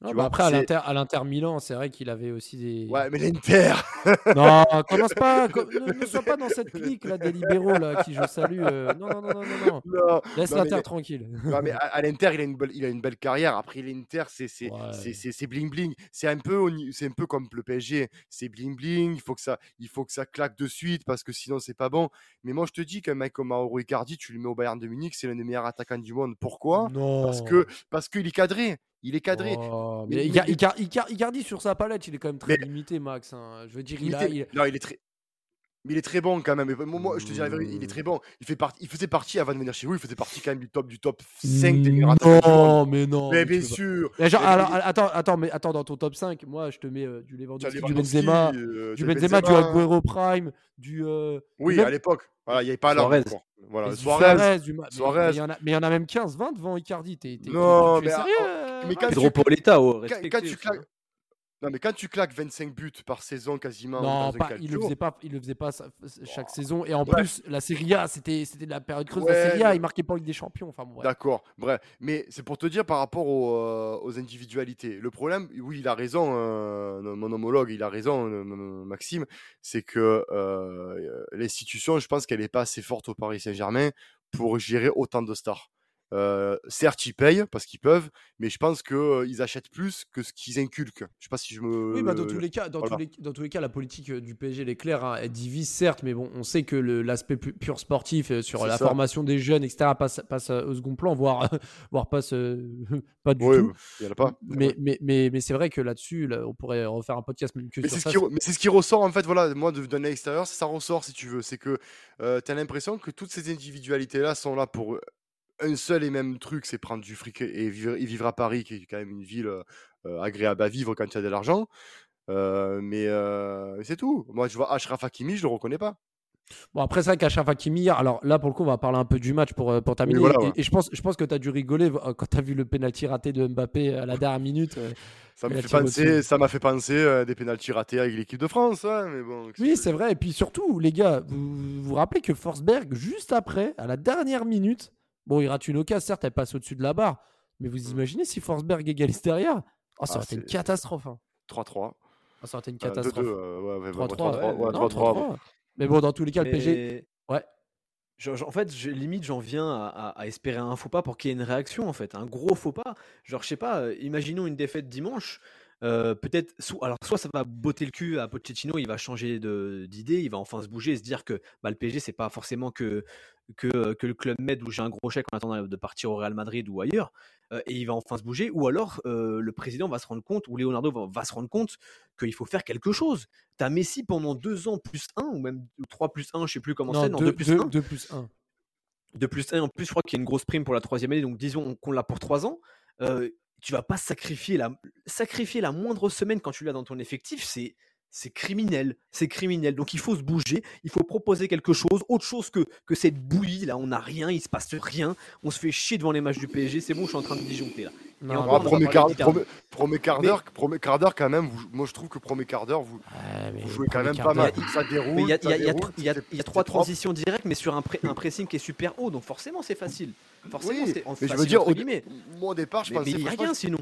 Ah bah après, à l'Inter, Milan, c'est vrai qu'il avait aussi des. Ouais, mais l'Inter Non, commence pas, ne, ne, sois pas dans cette clique là des libéraux là qui je salue. Euh... Non, non, non, non, non, non. Laisse l'Inter mais... tranquille. Non, mais à, à l'Inter, il a une belle, il a une belle carrière. Après, l'Inter, c'est, ouais. bling bling. C'est un peu, un peu comme le PSG. C'est bling bling. Il faut que ça, il faut que ça claque de suite parce que sinon c'est pas bon. Mais moi, je te dis qu'un mec comme Mauro Icardi, tu le mets au Bayern de Munich, c'est l'un des meilleurs attaquants du monde. Pourquoi? Non. Parce que, parce qu'il est cadré. Il est cadré. Oh, mais, mais Icardi, Icardi, Icardi, sur sa palette, il est quand même très mais... limité, Max. Hein. Je veux dire, il, a, il... Non, il est très. Mais il est très bon quand même. Moi, je te dis la vérité, il est très bon. Il, fait partie, il faisait partie avant de venir chez vous, il faisait partie quand même du top du top 5 des meilleurs Non, mais non. Mais bien sûr. Mais genre, alors, attends, attends, mais attends, dans ton top 5, moi je te mets euh, du Lewandowski, du Benzema, euh, du Benzema, du Aguero Prime, du. euh, Oui, même- à l'époque. Voilà, il n'y avait pas. Suarez. Voilà, Suarez. Suarez, du Suarez. Mais il y y en a même 15, 20 devant Icardi. T'es, t'es- Non, tu es mais, sérieux mais quand Raph Pedro Paoletta, oh, Quand, quand tu claques. Non, mais quand tu claques 25 buts par saison quasiment. Non, pas, il le calcio, faisait pas, il le faisait pas ça- chaque saison. Et en plus, la Serie A, c'était, la période creuse de la Serie A. Il marquait pas en Ligue des Champions. Enfin, bon, bref. D'accord, bref. Mais c'est pour te dire par rapport aux, euh, aux individualités. Le problème, oui, il a raison, euh, mon homologue, il a raison, euh, Maxime, c'est que l'institution, je pense qu'elle n'est pas assez forte au Paris Saint-Germain pour gérer autant de stars. Euh, certes, ils payent parce qu'ils peuvent, mais je pense qu'ils achètent plus que ce qu'ils inculquent. Je sais pas si je me. Oui, bah dans tous les cas, dans, voilà. tous les, dans tous les cas, la politique euh, du PSG, elle est claire. hein. Elle divise, certes, mais bon, on sait que l'aspect pu- pur sportif euh, sur la ça. formation des jeunes, etc., passe, passe au second plan, voire, voire passe pas du Oui, tout. il y en a pas. Mais, mais, mais, mais c'est vrai que là-dessus, là, on pourrait refaire un podcast même que Mais sur ce qui, mais c'est ce qui ressort en fait, voilà, moi de- d'un extérieur, ça ressort si tu veux. C'est que tu as l'impression que toutes ces individualités-là sont là pour un seul et même truc, c'est prendre du fric et vivre, et vivre à Paris, qui est quand même une ville euh, agréable à vivre quand tu as de l'argent. Euh, mais euh, c'est tout. Moi, je vois Ashraf Hakimi, je le reconnais pas. Bon, après, c'est vrai qu'Achraf Hakimi, alors là, pour le coup, on va parler un peu du match pour, pour terminer. voilà, et, ouais. et je pense, je pense que tu as dû rigoler quand tu as vu le penalty raté de Mbappé à la dernière minute. Ça la fait penser, ça m'a fait penser à des pénaltys ratés avec l'équipe de France, hein, mais bon. Oui, c'est vrai. Et puis surtout, les gars, vous vous, vous rappelez que Forsberg, juste après, à la dernière minute, bon, il rate une occasion, certes, elle passe au-dessus de la barre. Mais vous imaginez si Forsberg égalise derrière? Oh, Ça Ah, aurait été une catastrophe. hein. 3-3. Ah, ça aurait été une Euh, 2-2, catastrophe. euh, ouais, ouais, 3-3. 3-3, ouais. ouais, Non, 3-3. 3-3. Mais bon, dans tous les cas, le PG. Ouais. Je- je- en fait, je- limite, j'en viens à, à- à espérer un faux pas pour qu'il y ait une réaction, en fait, un gros faux pas. Genre, je sais pas, euh, imaginons une défaite dimanche. Euh, peut-être, alors soit ça va botter le cul à Pochettino, il va changer d'idée, il va enfin se bouger et se dire que bah, le PSG c'est pas forcément que, que, que le club Med où j'ai un gros chèque en attendant de partir au Real Madrid ou ailleurs, euh, et il va enfin se bouger, ou alors euh, le président va se rendre compte, ou Leonardo va, va se rendre compte qu'il faut faire quelque chose. T'as Messi pendant deux ans plus un, ou même trois plus un, je sais plus comment c'est, non, 2 deux plus un. plus 1. 2 plus 1, en plus, je crois qu'il y a une grosse prime pour la troisième année, donc disons qu'on l'a pour 3 ans. euh, tu vas pas sacrifier la, sacrifier la moindre semaine quand tu l'as dans ton effectif, c'est. C'est criminel, c'est criminel. Donc il faut se bouger, il faut proposer quelque chose, autre chose que, que cette bouillie. Là, on n'a rien, il se passe rien. On se fait chier devant les matchs du PSG. C'est bon, je suis en train de disjoncter là. Non, Et encore, premier, quart, d'Icardi. premier, premier quart d'heure, premier quart d'heure quand même. vous- moi, je trouve que premier quart d'heure, vous, Ouais, vous jouez quand même pas mal. Ça déroule. Il y a, y a- y y trois propre. transitions directes, mais sur un, pré- un pressing qui est super haut, donc forcément c'est facile. Forcément, Oui, c'est en- mais je veux dire, au, moi au départ, je Mais pensais mais il n'y a rien sinon.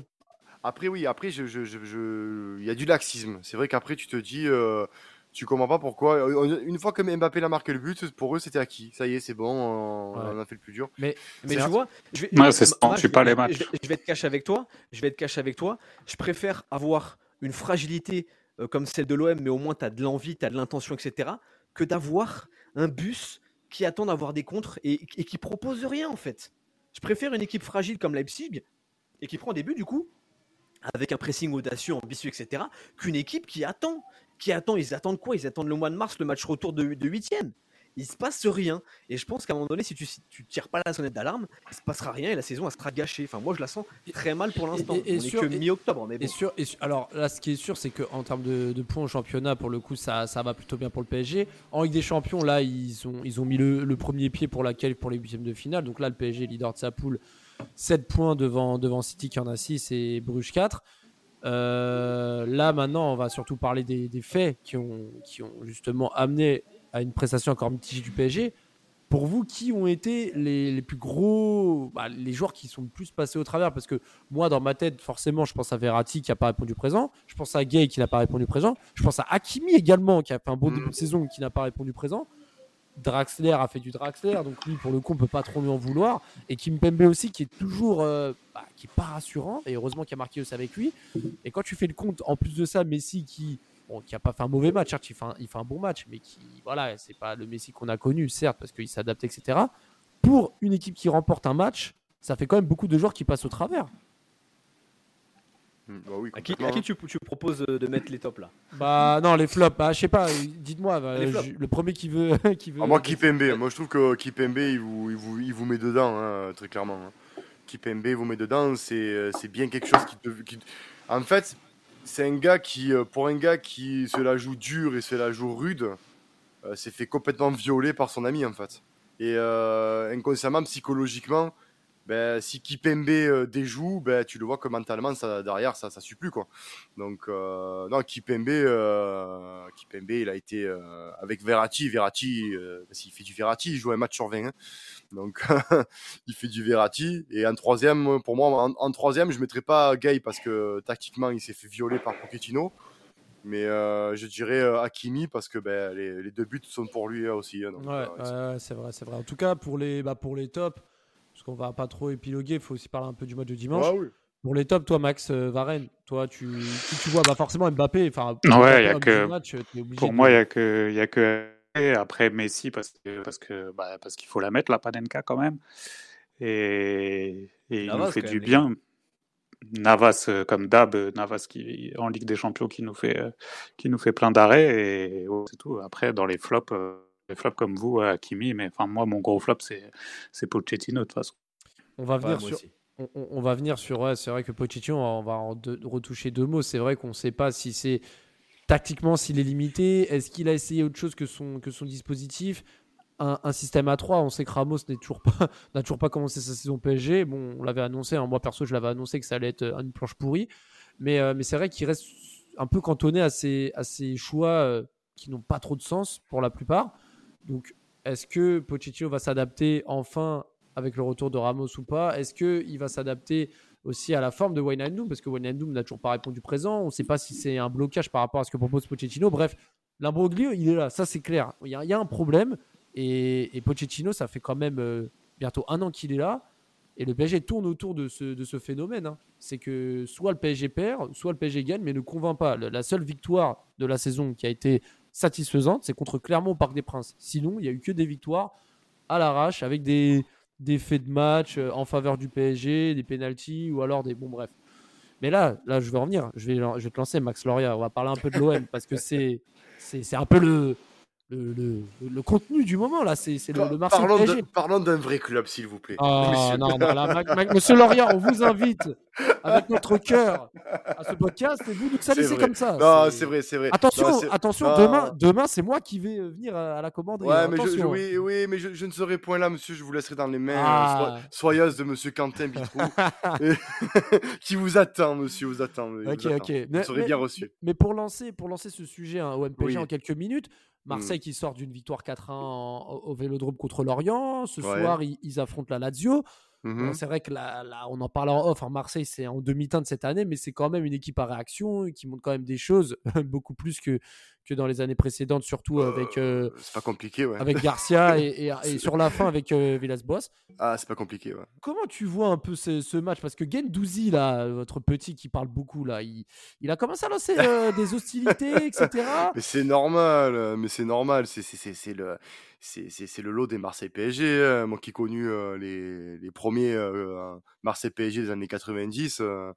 Après, oui, après, je, je, je, je- il y a du laxisme. C'est vrai qu'après, tu te dis, euh, tu comprends pas pourquoi. Euh, Une fois que Mbappé l'a marqué le but, pour eux, c'était acquis. Ça y est, c'est bon, on, Ouais. on a fait le plus dur. Mais C'est tu vois, je vais, Ouais, c'est je- ça, je pas les je- matchs. Je, vais- je vais être cash avec toi. Je vais être cash avec toi. Je préfère avoir une fragilité euh, comme celle de l'OM, mais au moins tu as de l'envie, tu as de l'intention, etc., que d'avoir un bus qui attend d'avoir des contres et, et qui propose rien en fait. Je préfère une équipe fragile comme Leipzig et qui prend des buts du coup avec un pressing audacieux, ambitieux, etc., qu'une équipe qui attend. Qui attend, ils attendent quoi? Ils attendent le mois de mars, le match retour de, de 8 Il se passe rien. Et je pense qu'à un moment donné, si tu, si tu tires pas la sonnette d'alarme, il se passera rien et la saison elle sera gâchée. Enfin, moi je la sens très mal pour l'instant. et- et On est que mi-octobre, mais bon. Et sûr, et sûr- alors là, ce qui est sûr, c'est qu'en termes de, de points au championnat, pour le coup, ça, ça va plutôt bien pour le PSG. En Ligue des Champions, là, ils ont, ils ont mis le, le premier pied pour laquelle pour les huitièmes de finale. Donc là, le PSG, leader de sa poule, 7 points devant, devant City qui en a 6 et Bruges 4. Euh, là, maintenant, on va surtout parler des, des faits qui ont, qui ont justement amené à une prestation encore mitigée du PSG. Pour vous, qui ont été les, les plus gros, bah, les joueurs qui sont le plus passés au travers? Parce que moi, dans ma tête, forcément, je pense à Verratti qui n'a pas répondu présent. Je pense à Gay qui n'a pas répondu présent. Je pense à Hakimi également qui a fait un bon Mhm. début de saison qui n'a pas répondu présent. Draxler a fait du Draxler, donc lui, pour le coup, on peut pas trop lui en vouloir. Et Kimpembe aussi, qui est toujours, euh, bah, qui est pas rassurant. Et heureusement qu'il a marqué aussi avec lui. Et quand tu fais le compte, en plus de ça, Messi qui, bon, qui a pas fait un mauvais match, certes, il fait un, il fait un bon match, mais qui, voilà, c'est pas le Messi qu'on a connu, certes, parce qu'il s'adapte, etc. Pour une équipe qui remporte un match, ça fait quand même beaucoup de joueurs qui passent au travers. Mm, bah oui, À qui, à qui tu, tu proposes de mettre les tops là Bah non, les flops. Bah, je sais pas. Dites-moi. bah, le premier qui veut, qui veut. Ah, moi, Kipembe, moi je trouve que Kipembe, il vous, il vous, il vous met dedans, hein, très clairement. hein. Kipembe vous met dedans, c'est bien quelque chose qui te. qui- En fait, c'est un gars qui, euh, pour un gars qui se la joue dur et se la joue rude, euh, s'est fait complètement violer par son ami en fait. Et euh, inconsciemment, psychologiquement, ben, si Kipembe euh, déjoue, ben, tu le vois que mentalement, ça, derrière, ça ne suit plus. Quoi. Donc, euh, non, Kipembe, euh, Kipembe, il a été euh, avec Verratti. Verratti, euh, parce qu'il fait du Verratti, il joue un match sur 20. hein. Donc, il fait du Verratti. Et en troisième, pour moi, en, en troisième, je ne mettrais pas Gay parce que tactiquement, il s'est fait violer par Pochettino. Mais euh, je dirais euh, Hakimi parce que ben, les, les deux buts sont pour lui hein, aussi. hein. Ouais, euh, ouais, c'est vrai, c'est vrai. En tout cas, pour les, bah, pour les tops, qu'on va pas trop épiloguer, il faut aussi parler un peu du match de dimanche. Ah oui. Pour les tops, toi, Max euh, Varenne, toi, tu, qui tu vois bah, forcément Mbappé. Enfin, Ouais, y a que- match, Pour de- moi, il n'y a que, il y a que et après Messi parce que parce que bah, parce qu'il faut la mettre la Panenka quand même et, et il Navas, nous fait du même, bien. Navas euh, comme d'hab, Navas qui en Ligue des Champions qui nous fait euh, qui nous fait plein d'arrêts et ouais, c'est tout. Après dans les flops, euh, les flops comme vous, euh, Hakimi, mais enfin moi mon gros flop c'est c'est Pochettino de toute façon. On va venir sur, aussi. on, on- on va venir sur. ouais, c'est vrai que Pochettino, on va en retoucher deux mots. C'est vrai qu'on ne sait pas si c'est tactiquement s'il est limité. Est-ce qu'il a essayé autre chose que son, que son dispositif? Un, un système à 3 On sait que Ramos n'est toujours pas, n'a toujours pas commencé sa saison PSG. Bon, on l'avait annoncé. hein, moi perso, je l'avais annoncé que ça allait être euh, une planche pourrie. Mais, euh, mais c'est vrai qu'il reste un peu cantonné à ses, à ses choix euh, qui n'ont pas trop de sens pour la plupart. Donc, est-ce que Pochettino va s'adapter enfin avec le retour de Ramos ou pas? Est-ce qu'il va s'adapter aussi à la forme de Wijnaldum? Parce que Wijnaldum n'a toujours pas répondu présent. On ne sait pas si c'est un blocage par rapport à ce que propose Pochettino. Bref, l'imbroglio, il est là. Ça, c'est clair. Il y, a, un problème. Et, et Pochettino, ça fait quand même euh, bientôt un an qu'il est là. Et le PSG tourne autour de ce, phénomène. hein. C'est que soit le PSG perd, soit le PSG gagne, mais ne convainc pas. La seule victoire de la saison qui a été satisfaisante, c'est contre Clermont au Parc des Princes. Sinon, il n'y a eu que des victoires à l'arrache avec des, des faits de match euh, en faveur du PSG, des pénalties ou alors des. Bon, bref. Mais là, là, je vais revenir. Je vais, je vais te lancer, Max Loria. On va parler un peu de l'OM parce que c'est, c'est, c'est un peu le, le, le, le contenu du moment là. C'est, le, le Marseille Parlons de- Parlons d'un vrai club, s'il vous plaît. Ah Messieurs. non, non, là, Mac- Mac- Monsieur Loria, on vous invite avec notre cœur à ce podcast et vous nous salissez comme ça. Non, c'est vrai, c'est vrai. Attention, Non, attention, non. demain, demain c'est moi qui vais euh, venir à, à la commanderie. Ouais, hein, mais je, je- attention. oui, oui, mais je, je ne serai point là, monsieur. Je vous laisserai dans les mains Ah. euh, soi- soyeuses de monsieur Quentin Bitrou, et- qui vous attend, monsieur, vous attend. vous Ok, attend. ok. Vous Mais- serez mais- bien reçu. Mais pour lancer, pour lancer ce sujet hein, au MPG Oui. en quelques minutes, Marseille qui sort d'une victoire 4-1 en- au, au Vélodrome contre Lorient. Ce Ouais. soir, ils, ils affrontent la Lazio. Bon, c'est vrai que là, là, on en parle en off. Marseille, c'est en demi-teinte cette année, mais c'est quand même une équipe à réaction qui montre quand même des choses beaucoup plus que, que dans les années précédentes, surtout avec, euh, C'est pas compliqué, ouais. avec Garcia et, et- et sur la fin avec euh, Villas-Boas. Ah, c'est pas compliqué, ouais. Comment tu vois un peu ce, ce match? Parce que Gendouzi, là, votre petit qui parle beaucoup, là, il, il a commencé à lancer euh, des hostilités, etc. Mais c'est normal, euh, mais c'est normal, c'est le, c'est le lot des Marseille PSG. hein. Moi qui ai connu euh, les, les premiers euh, Marseille PSG des années 90, euh,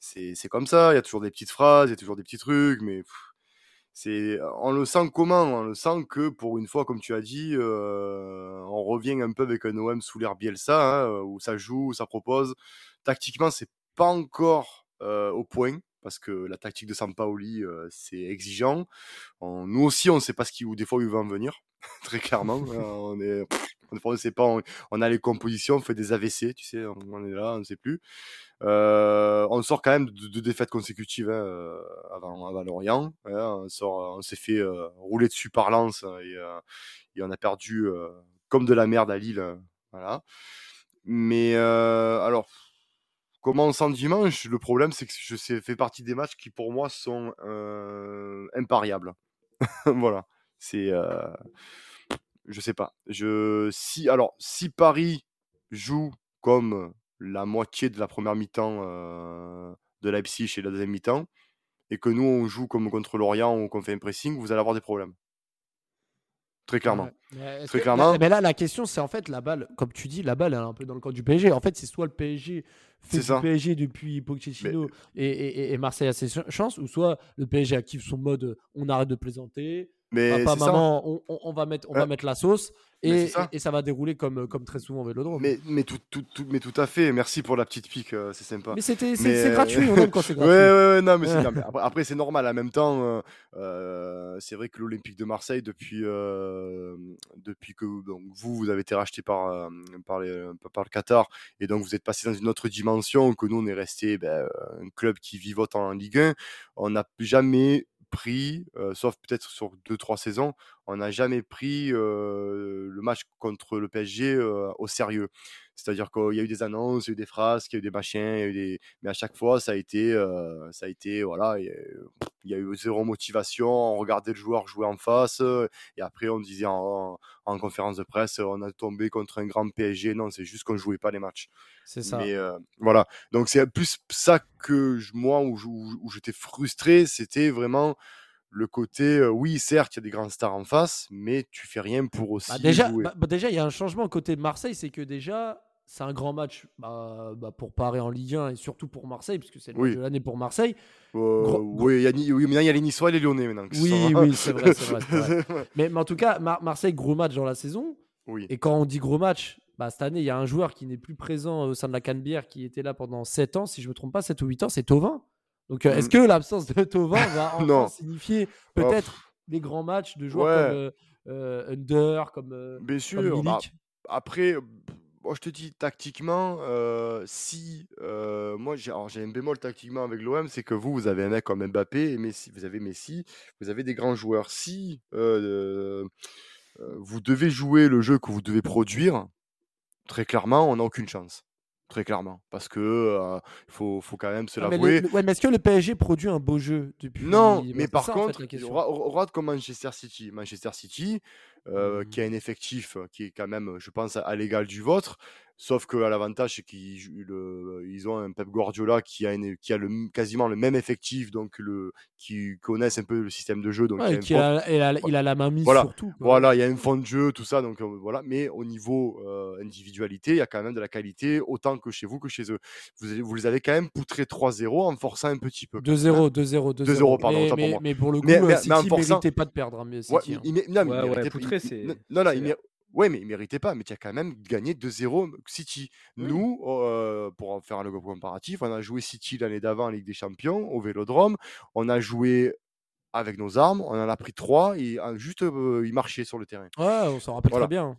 c'est comme ça, il y a toujours des petites phrases, il y a toujours des petits trucs, mais c'est, on le sent comment? On le sent que pour une fois, comme tu as dit, euh, on revient un peu avec un OM sous l'air Bielsa, hein, où ça joue, où ça propose. Tactiquement, c'est pas encore euh, au point parce que la tactique de Sampaoli, euh, c'est exigeant. On- nous aussi, on ne sait pas ce qui, ou des fois où il va en venir, très clairement. Euh, on est, ne sait pas. On, on a les compositions, on fait des AVC, tu sais, on, on est là, on ne sait plus. Euh, on sort quand même de deux défaites consécutives hein, euh, avant, avant Lorient. hein. on s'est fait euh, rouler dessus par Lens et, euh, et on a perdu comme de la merde à Lille. voilà. Mais alors, comment on sent dimanche Le problème, c'est que je fait partie des matchs qui, pour moi, sont euh, impariables. voilà. C'est. Euh, je sais pas. Je, si, alors, si Paris joue comme la moitié de la première mi-temps euh, de Leipzig et la deuxième mi-temps, et que nous, on joue comme contre Lorient ou qu'on fait un pressing, vous allez avoir des problèmes. Très clairement. Ouais. Très clairement. là- Mais là, la question, c'est en fait la balle, comme tu dis, la balle elle est un peu dans le camp du PSG. En fait, c'est soit le PSG fait du ça. PSG depuis Pochettino et, et- et Marseille a ses ch- chances, ou soit le PSG active son mode on arrête de plaisanter, Mais papa, maman, on, va mettre, on Ouais. va mettre la sauce et, ça. et- ça va dérouler comme, comme très souvent au Vélodrome. Mais, mais, tout, tout, tout- mais tout à fait. Merci pour la petite pique, euh, c'est sympa. Mais c'était, c'est, euh, gratuit, on aime quand c'est gratuit. ouais, ouais, non, mais, c'est- Ouais. non, mais après, après, c'est normal. En même temps, euh, euh, c'est vrai que l'Olympique de Marseille, depuis, euh, depuis que donc, vous, vous avez été racheté par, euh, par, les- par le Qatar, et donc vous êtes passé dans une autre dimension, que nous, on est resté ben, euh, un club qui vivote en Ligue 1. On n'a jamais pris, sauf peut-être sur deux trois saisons, on n'a jamais pris le match contre le PSG au sérieux. C'est-à-dire qu'il y a eu des annonces, il y a eu des phrases, il y a eu des machins, il y a eu des... mais à chaque fois, ça a été, euh, ça a été voilà, il y a- eu zéro motivation, on regardait le joueur jouer en face, et après on disait en, en conférence de presse, on a tombé contre un grand PSG. Non, c'est juste qu'on jouait pas les matchs. C'est ça. Mais euh, voilà, donc c'est plus ça que je- moi où, je- où- où j'étais frustré, c'était vraiment le côté, euh, oui, certes, il y a des grands stars en face, mais tu fais rien pour aussi Bah, déjà, jouer. bah, bah, déjà, il y a un changement côté de Marseille, c'est que déjà, c'est un grand match bah, bah, pour parer en Ligue 1 et surtout pour Marseille, puisque c'est le Oui. match de l'année pour Marseille. Euh, gros- oui, il y a, ni- oui, maintenant il y a les Niçois et les Lyonnais maintenant. Oui, sont- oui, c'est vrai, vrai, Mais, mais en tout cas, Mar- Marseille, gros match dans la saison. oui. Et quand on dit gros match, bah, cette année, il y a un joueur qui n'est plus présent au sein de la Canebière, qui était là pendant 7 ans, si je ne me trompe pas, 7 ou 8 ans, c'est Tovin. Donc, euh, est-ce Mm. que l'absence de Tovin va enfin signifier peut-être des grands matchs de joueurs Ouais. comme euh, Under, comme, Bien comme sûr. bah, après, moi je te dis tactiquement, euh, si euh, moi j'ai alors, j'ai un bémol tactiquement avec l'OM, c'est que vous vous avez un mec comme Mbappé et Messi, vous avez Messi, vous avez des grands joueurs. Si euh, vous devez jouer le jeu que vous devez produire, très clairement, on n'a aucune chance. Très clairement, parce que faut, faut quand même se Ah, mais, l'avouer. le- ouais, mais est-ce que le PSG produit un beau jeu depuis Non, mais par ça, en fait, contre, regarde comme Manchester City. Manchester City, euh, qui a un effectif qui est quand même, je pense, à, l'égal du vôtre. Sauf que l'avantage, c'est qu'ils ils ont un Pep Guardiola qui a, une- qui a le, quasiment le même effectif, donc le, qui connaissent un peu le système de jeu. Donc Ouais, il a qui il, a, il a la main mise Voilà, sur tout. quoi. voilà, il y a un fond de jeu, tout ça, donc voilà. Mais au niveau euh, individualité, il y a quand même de la qualité, autant que chez vous que chez eux. Vous, vous les avez quand même poutré 3-0 en forçant un petit peu. quand même, hein. 2-0, 2-0, 2-0. 2-0, pardon, mais, autant pour mais, moi. mais pour le coup, Mais- euh, mais- City mais en ne forçant- méritait pas de perdre. hein, mais Ouais, hein. il, il- non, Ouais, il poutré, il- c'est- non, non, il sévère. mér- ouais, mais il méritait pas. Mais tu as quand même gagné 2-0 City. Oui. Nous, euh, pour faire le comparatif, on a joué City l'année d'avant en Ligue des Champions au Vélodrome. On a joué avec nos armes. On en a pris 3 et euh, juste euh, il marchait sur le terrain. Ouais, on s'en rappelle Voilà. très bien.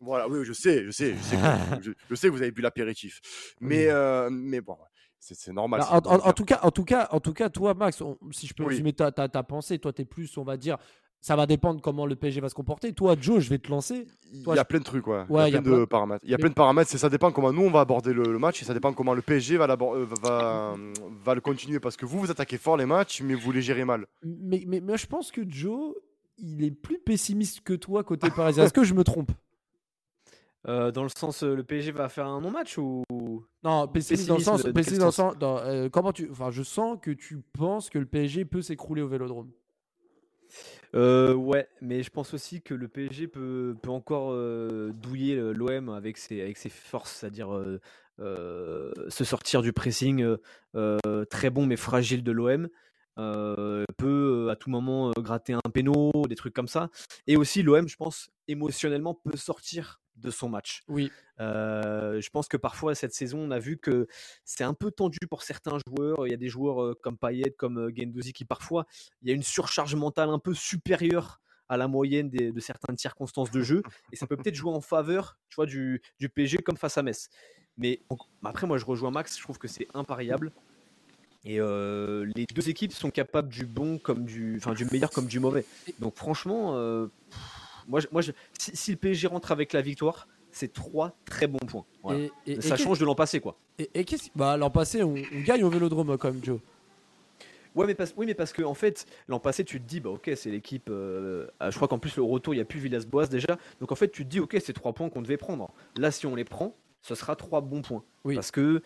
Voilà, oui, je sais, je sais, je sais, que, je, je sais que vous avez bu l'apéritif. Mais, Oui. euh, mais bon, c'est normal. Bah, c'est en, tout cas, en, tout cas, en tout cas, toi, Max, on- si je peux Oui. résumer ta, ta, ta pensée, toi, tu es plus, on va dire, ça va dépendre comment le PSG va se comporter. Toi, Joe, je vais te lancer. Il y a je- plein de trucs, ouais. Ouais, il y a plein de paramètres. Il y a Mais- plein de paramètres. C'est ça dépend comment nous on va aborder le, le match et ça dépend comment le PSG va, euh, va, va le continuer parce que vous vous attaquez fort les matchs, mais vous les gérez mal. Mais, mais, mais je pense que Joe, il est plus pessimiste que toi côté parisien. Est-ce que je me trompe? Euh, dans le sens, euh, le PSG va faire un non-match ou Non, pessimiste dans le Pessimisme sens. de- de quel pessimiste dans le sens? sens dans, euh, comment tu, enfin, je sens que tu penses que le PSG peut s'écrouler au Vélodrome. Euh, ouais, mais je pense aussi que le PSG peut, encore euh, douiller le- l'OM avec ses, forces, c'est-à-dire euh, euh, se sortir du pressing euh, euh, très bon mais fragile de l'OM. Euh, peut euh, à tout moment euh, gratter un péno, des trucs comme ça. Et aussi l'OM, je pense, émotionnellement peut sortir de son match. Oui. Euh, je pense que parfois cette saison, on a vu que c'est un peu tendu pour certains joueurs. Il y a des joueurs euh, comme Payet, comme euh, Guendouzi qui parfois il y a une surcharge mentale un peu supérieure à la moyenne des- de certaines circonstances de jeu et ça peut peut-être jouer en faveur, tu vois, du, du PSG comme face à Metz. Mais après, moi, je rejoins Max. Je trouve que c'est impariable. Et euh, les deux équipes sont capables du bon comme du, enfin, du meilleur comme du mauvais. Donc franchement, euh, pff, moi, je- moi, je- si, si le PSG rentre avec la victoire, c'est trois très bons points. Voilà. Et, Ça change de l'an passé, quoi. Et, bah, l'an passé, on, on gagne au Vélodrome quand même, Joe. Ouais, mais parce, oui, mais parce que en fait, l'an passé, tu te dis, bah ok, c'est l'équipe. euh, ah, je crois qu'en plus le retour, il n'y a plus Villas-Boas déjà. Donc en fait, tu te dis, ok, c'est trois points qu'on devait prendre. Là, si on les prend, ce sera trois bons points. Oui. Parce que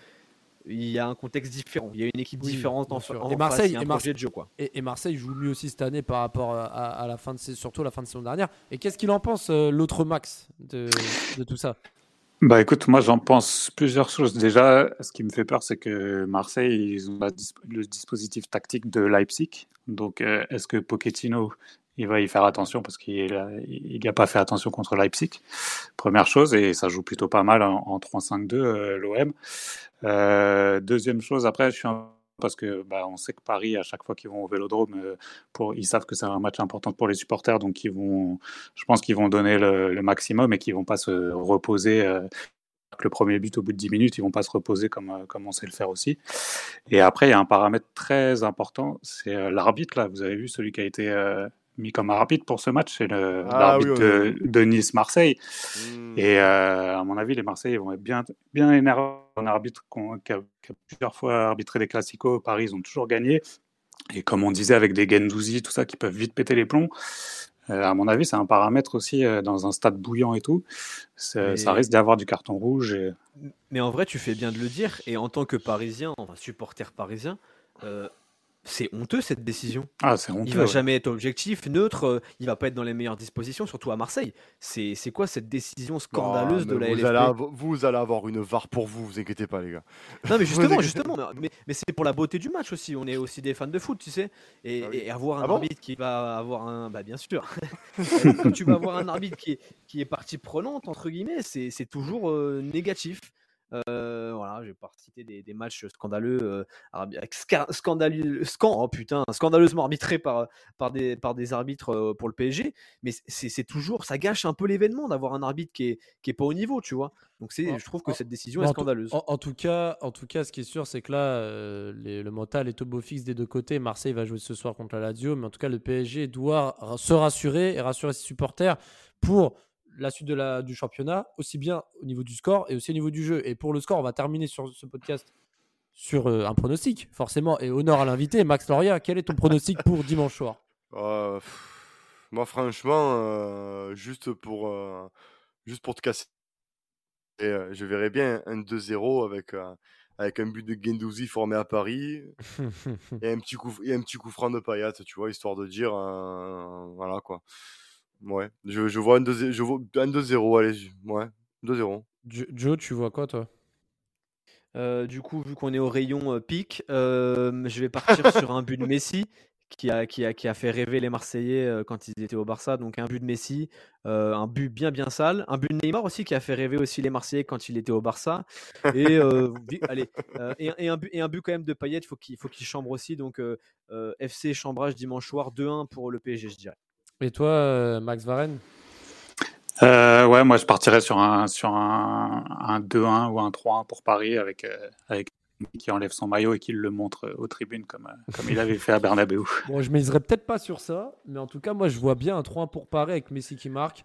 il y a un contexte différent. Il y a une équipe Oui, différente en, en Et Marseille- et projet de jeu quoi. Et, et Marseille joue mieux aussi cette année par rapport à, à la fin de saison, surtout la fin de saison dernière. Et qu'est-ce qu'il en pense, euh, l'autre Max, de, de tout ça? Bah écoute, moi j'en pense plusieurs choses. Déjà, ce qui me fait peur, c'est que Marseille, ils ont la dis- le dispositif tactique de Leipzig. Donc, euh, est-ce que Pochettino, il va y faire attention parce qu'il a- il a pas fait attention contre Leipzig Première chose, et ça joue plutôt pas mal en, en 3-5-2, euh, l'OM. Euh, deuxième chose, après, je suis un parce que bah, on sait que Paris, à chaque fois qu'ils vont au Vélodrome, euh, ils savent que c'est un match important pour les supporters, donc ils vont, je pense qu'ils vont donner le, maximum et qu'ils vont pas se reposer. le premier but au bout de 10 minutes, ils vont pas se reposer comme, on sait le faire aussi. Et après, il y a un paramètre très important, c'est l'arbitre. Là, vous avez vu celui qui a été mis comme arbitre pour ce match, c'est le- Ah l'arbitre oui, de, de Nice-Marseille. Hmm. Et euh, à mon avis, les Marseillais vont être bien, bien énervés. Un arbitre qui a, plusieurs fois arbitré des classicos, Paris, ils ont toujours gagné. Et comme on disait, avec des Gendouzi, tout ça, qui peuvent vite péter les plombs. euh, à mon avis, c'est un paramètre aussi euh, dans un stade bouillant et tout. Mais- Ça risque d'avoir du carton rouge. Et... Mais en vrai, tu fais bien de le dire. Et en tant que Parisien, enfin supporter parisien, euh, c'est honteux cette décision. Ah, c'est Il honteux. va ouais. jamais être objectif, neutre. euh, il va pas être dans les meilleures dispositions, surtout à Marseille. C'est c'est quoi cette décision scandaleuse Non, de la vous LFP allez, avoir, vous allez avoir une VAR pour vous, vous inquiétez pas les gars. Non mais justement, justement, mais, mais c'est pour la beauté du match aussi. On est aussi des fans de foot, tu sais, et, Ah oui. et avoir un Ah bon arbitre qui va avoir un, bah bien sûr, quand tu vas avoir un arbitre qui est qui est partie prenante entre guillemets, c'est c'est toujours euh, négatif. Euh, voilà, je vais pas citer des, des matchs scandaleux, euh, sca- scandaleux, scan, oh putain, scandaleusement arbitrés par par des par des arbitres euh, pour le PSG, mais c'est toujours, ça gâche un peu l'événement d'avoir un arbitre qui est qui est pas au niveau, tu vois. Donc c'est, je trouve que cette décision est scandaleuse. En, en tout cas, en tout cas, ce qui est sûr, c'est que là, euh, les- le mental est au beau fixe des deux côtés. Marseille va jouer ce soir contre la Lazio, mais en tout cas, le PSG doit se rassurer et rassurer ses supporters pour la suite de la, du championnat, aussi bien au niveau du score et aussi au niveau du jeu. Et pour le score, on va terminer sur ce podcast sur euh, un pronostic, forcément. Et honneur à l'invité, Max Loria, quel est ton pronostic pour dimanche soir? Euh, moi franchement, euh, juste pour euh, juste pour te casser, et, je verrais bien un 2-0 avec avec un but de Gendouzi formé à Paris et un petit coup et un petit coup franc de Payet, tu vois, histoire de dire voilà quoi. Ouais, je, je vois un 2 je vois un 2-0, allez, ouais, 2-0. Jo- Joe, tu vois quoi, toi? Euh, du coup, vu qu'on est au rayon euh, pic, euh, je vais partir sur un but de Messi qui a, qui a, qui a fait rêver les Marseillais euh, quand ils étaient au Barça. Donc un but de Messi, euh, un but bien bien sale, un but de Neymar aussi qui a fait rêver aussi les Marseillais quand il était au Barça. Et euh, allez, euh, et, et un but et un but quand même de Payet, faut qu'il faut qu'il chambre aussi. Donc euh, euh, FC chambrage dimanche soir 2-1 pour le PSG, je dirais. Et toi, euh, Max Varenne? Euh, ouais, moi je partirais sur un, sur un, un 2-1 ou un 3-1 pour Paris avec, euh, avec qui enlève son maillot et qui le montre euh, aux tribunes comme, comme il avait fait à Bernabeu. Bon, je miserais peut-être pas sur ça, mais en tout cas, moi, je vois bien un 3-1 pour Paris avec Messi qui marque.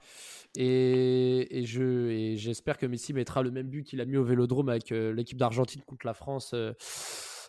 Et, et je, et j'espère que Messi mettra le même but qu'il a mis au Vélodrome avec euh, l'équipe d'Argentine contre la France.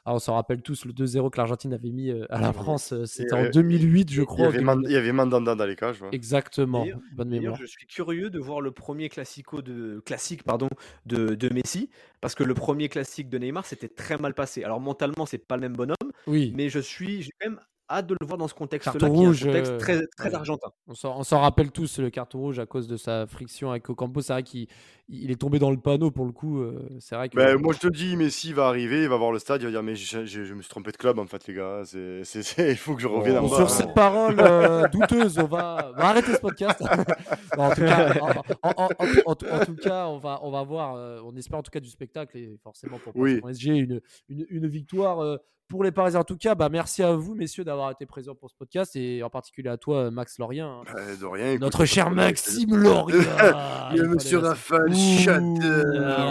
Euh. Ah, on s'en rappelle tous le 2-0 que l'Argentine avait mis euh, à la France. euh, C'était en euh, 2008, je Il y crois. avait, ou Man- 2009. il y avait Mandanda dans les cages. ouais. Exactement. Bonne mémoire. je suis curieux de voir le premier classico de classique pardon de, de Messi parce que le premier classique de Neymar s'était très mal passé. Alors mentalement, c'est pas le même bonhomme, Oui, mais je suis j'ai quand même hâte de le voir dans ce contexte-là, Carton qui est un rouge, contexte euh, très très ouais. argentin. on s'en on s'en rappelle tous le carton rouge à cause de sa friction avec Ocampo. C'est vrai qu'il il est tombé dans le panneau pour le coup. euh, C'est vrai que. Ben, moi je te dis, Messi va arriver, il va voir le stade, il va dire mais je, je- je me suis trompé de club en fait les gars, c'est, c'est, c'est- il faut que je revienne Bon, en bas. sur hein. cette parole euh, douteuse, on va, on va arrêter ce podcast. Non, en, tout cas, en, en- en- en- en- en tout cas, on va, on va voir. euh, on espère en tout cas du spectacle et forcément pour Oui. pour SG une, une, une victoire euh, pour les Parisiens. En tout cas, bah, merci à vous, messieurs, d'avoir été présents pour ce podcast et en particulier à toi, Max Lorien. hein. De rien, écoute, Notre cher Maxime Il monsieur Raphaël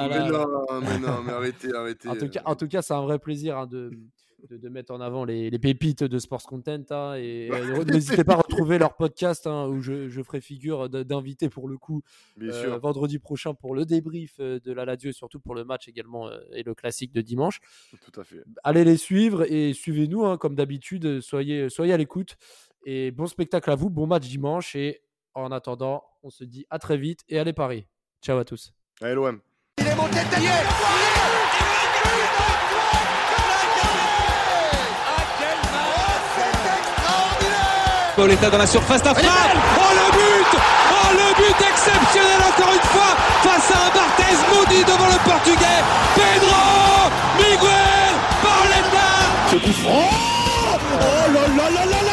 Mais non, mais non, mais arrêtez, arrêtez. En tout cas, en tout cas, c'est un vrai plaisir hein, de, de, de mettre en avant les, les pépites de Sports Content. hein, et n'hésitez pas à retrouver leur podcast hein, où je, je ferai figure d'invité pour le coup euh, vendredi prochain pour le débrief euh, de la Lazio et surtout pour le match également euh, et le classique de dimanche. Tout à fait. Allez les suivre et suivez-nous hein, comme d'habitude. Soyez, soyez à l'écoute et bon spectacle à vous. Bon match dimanche et en attendant, on se dit à très vite et allez Paris. Ciao à tous. l'OM. Il est monté de ah, oh, Pauletta dans la surface d'affaire. Oh le but. Oh le but exceptionnel encore une fois face à un Barthez maudit devant le portugais. Pedro Miguel Pauletta Ce coup Oh, oh là là là là là.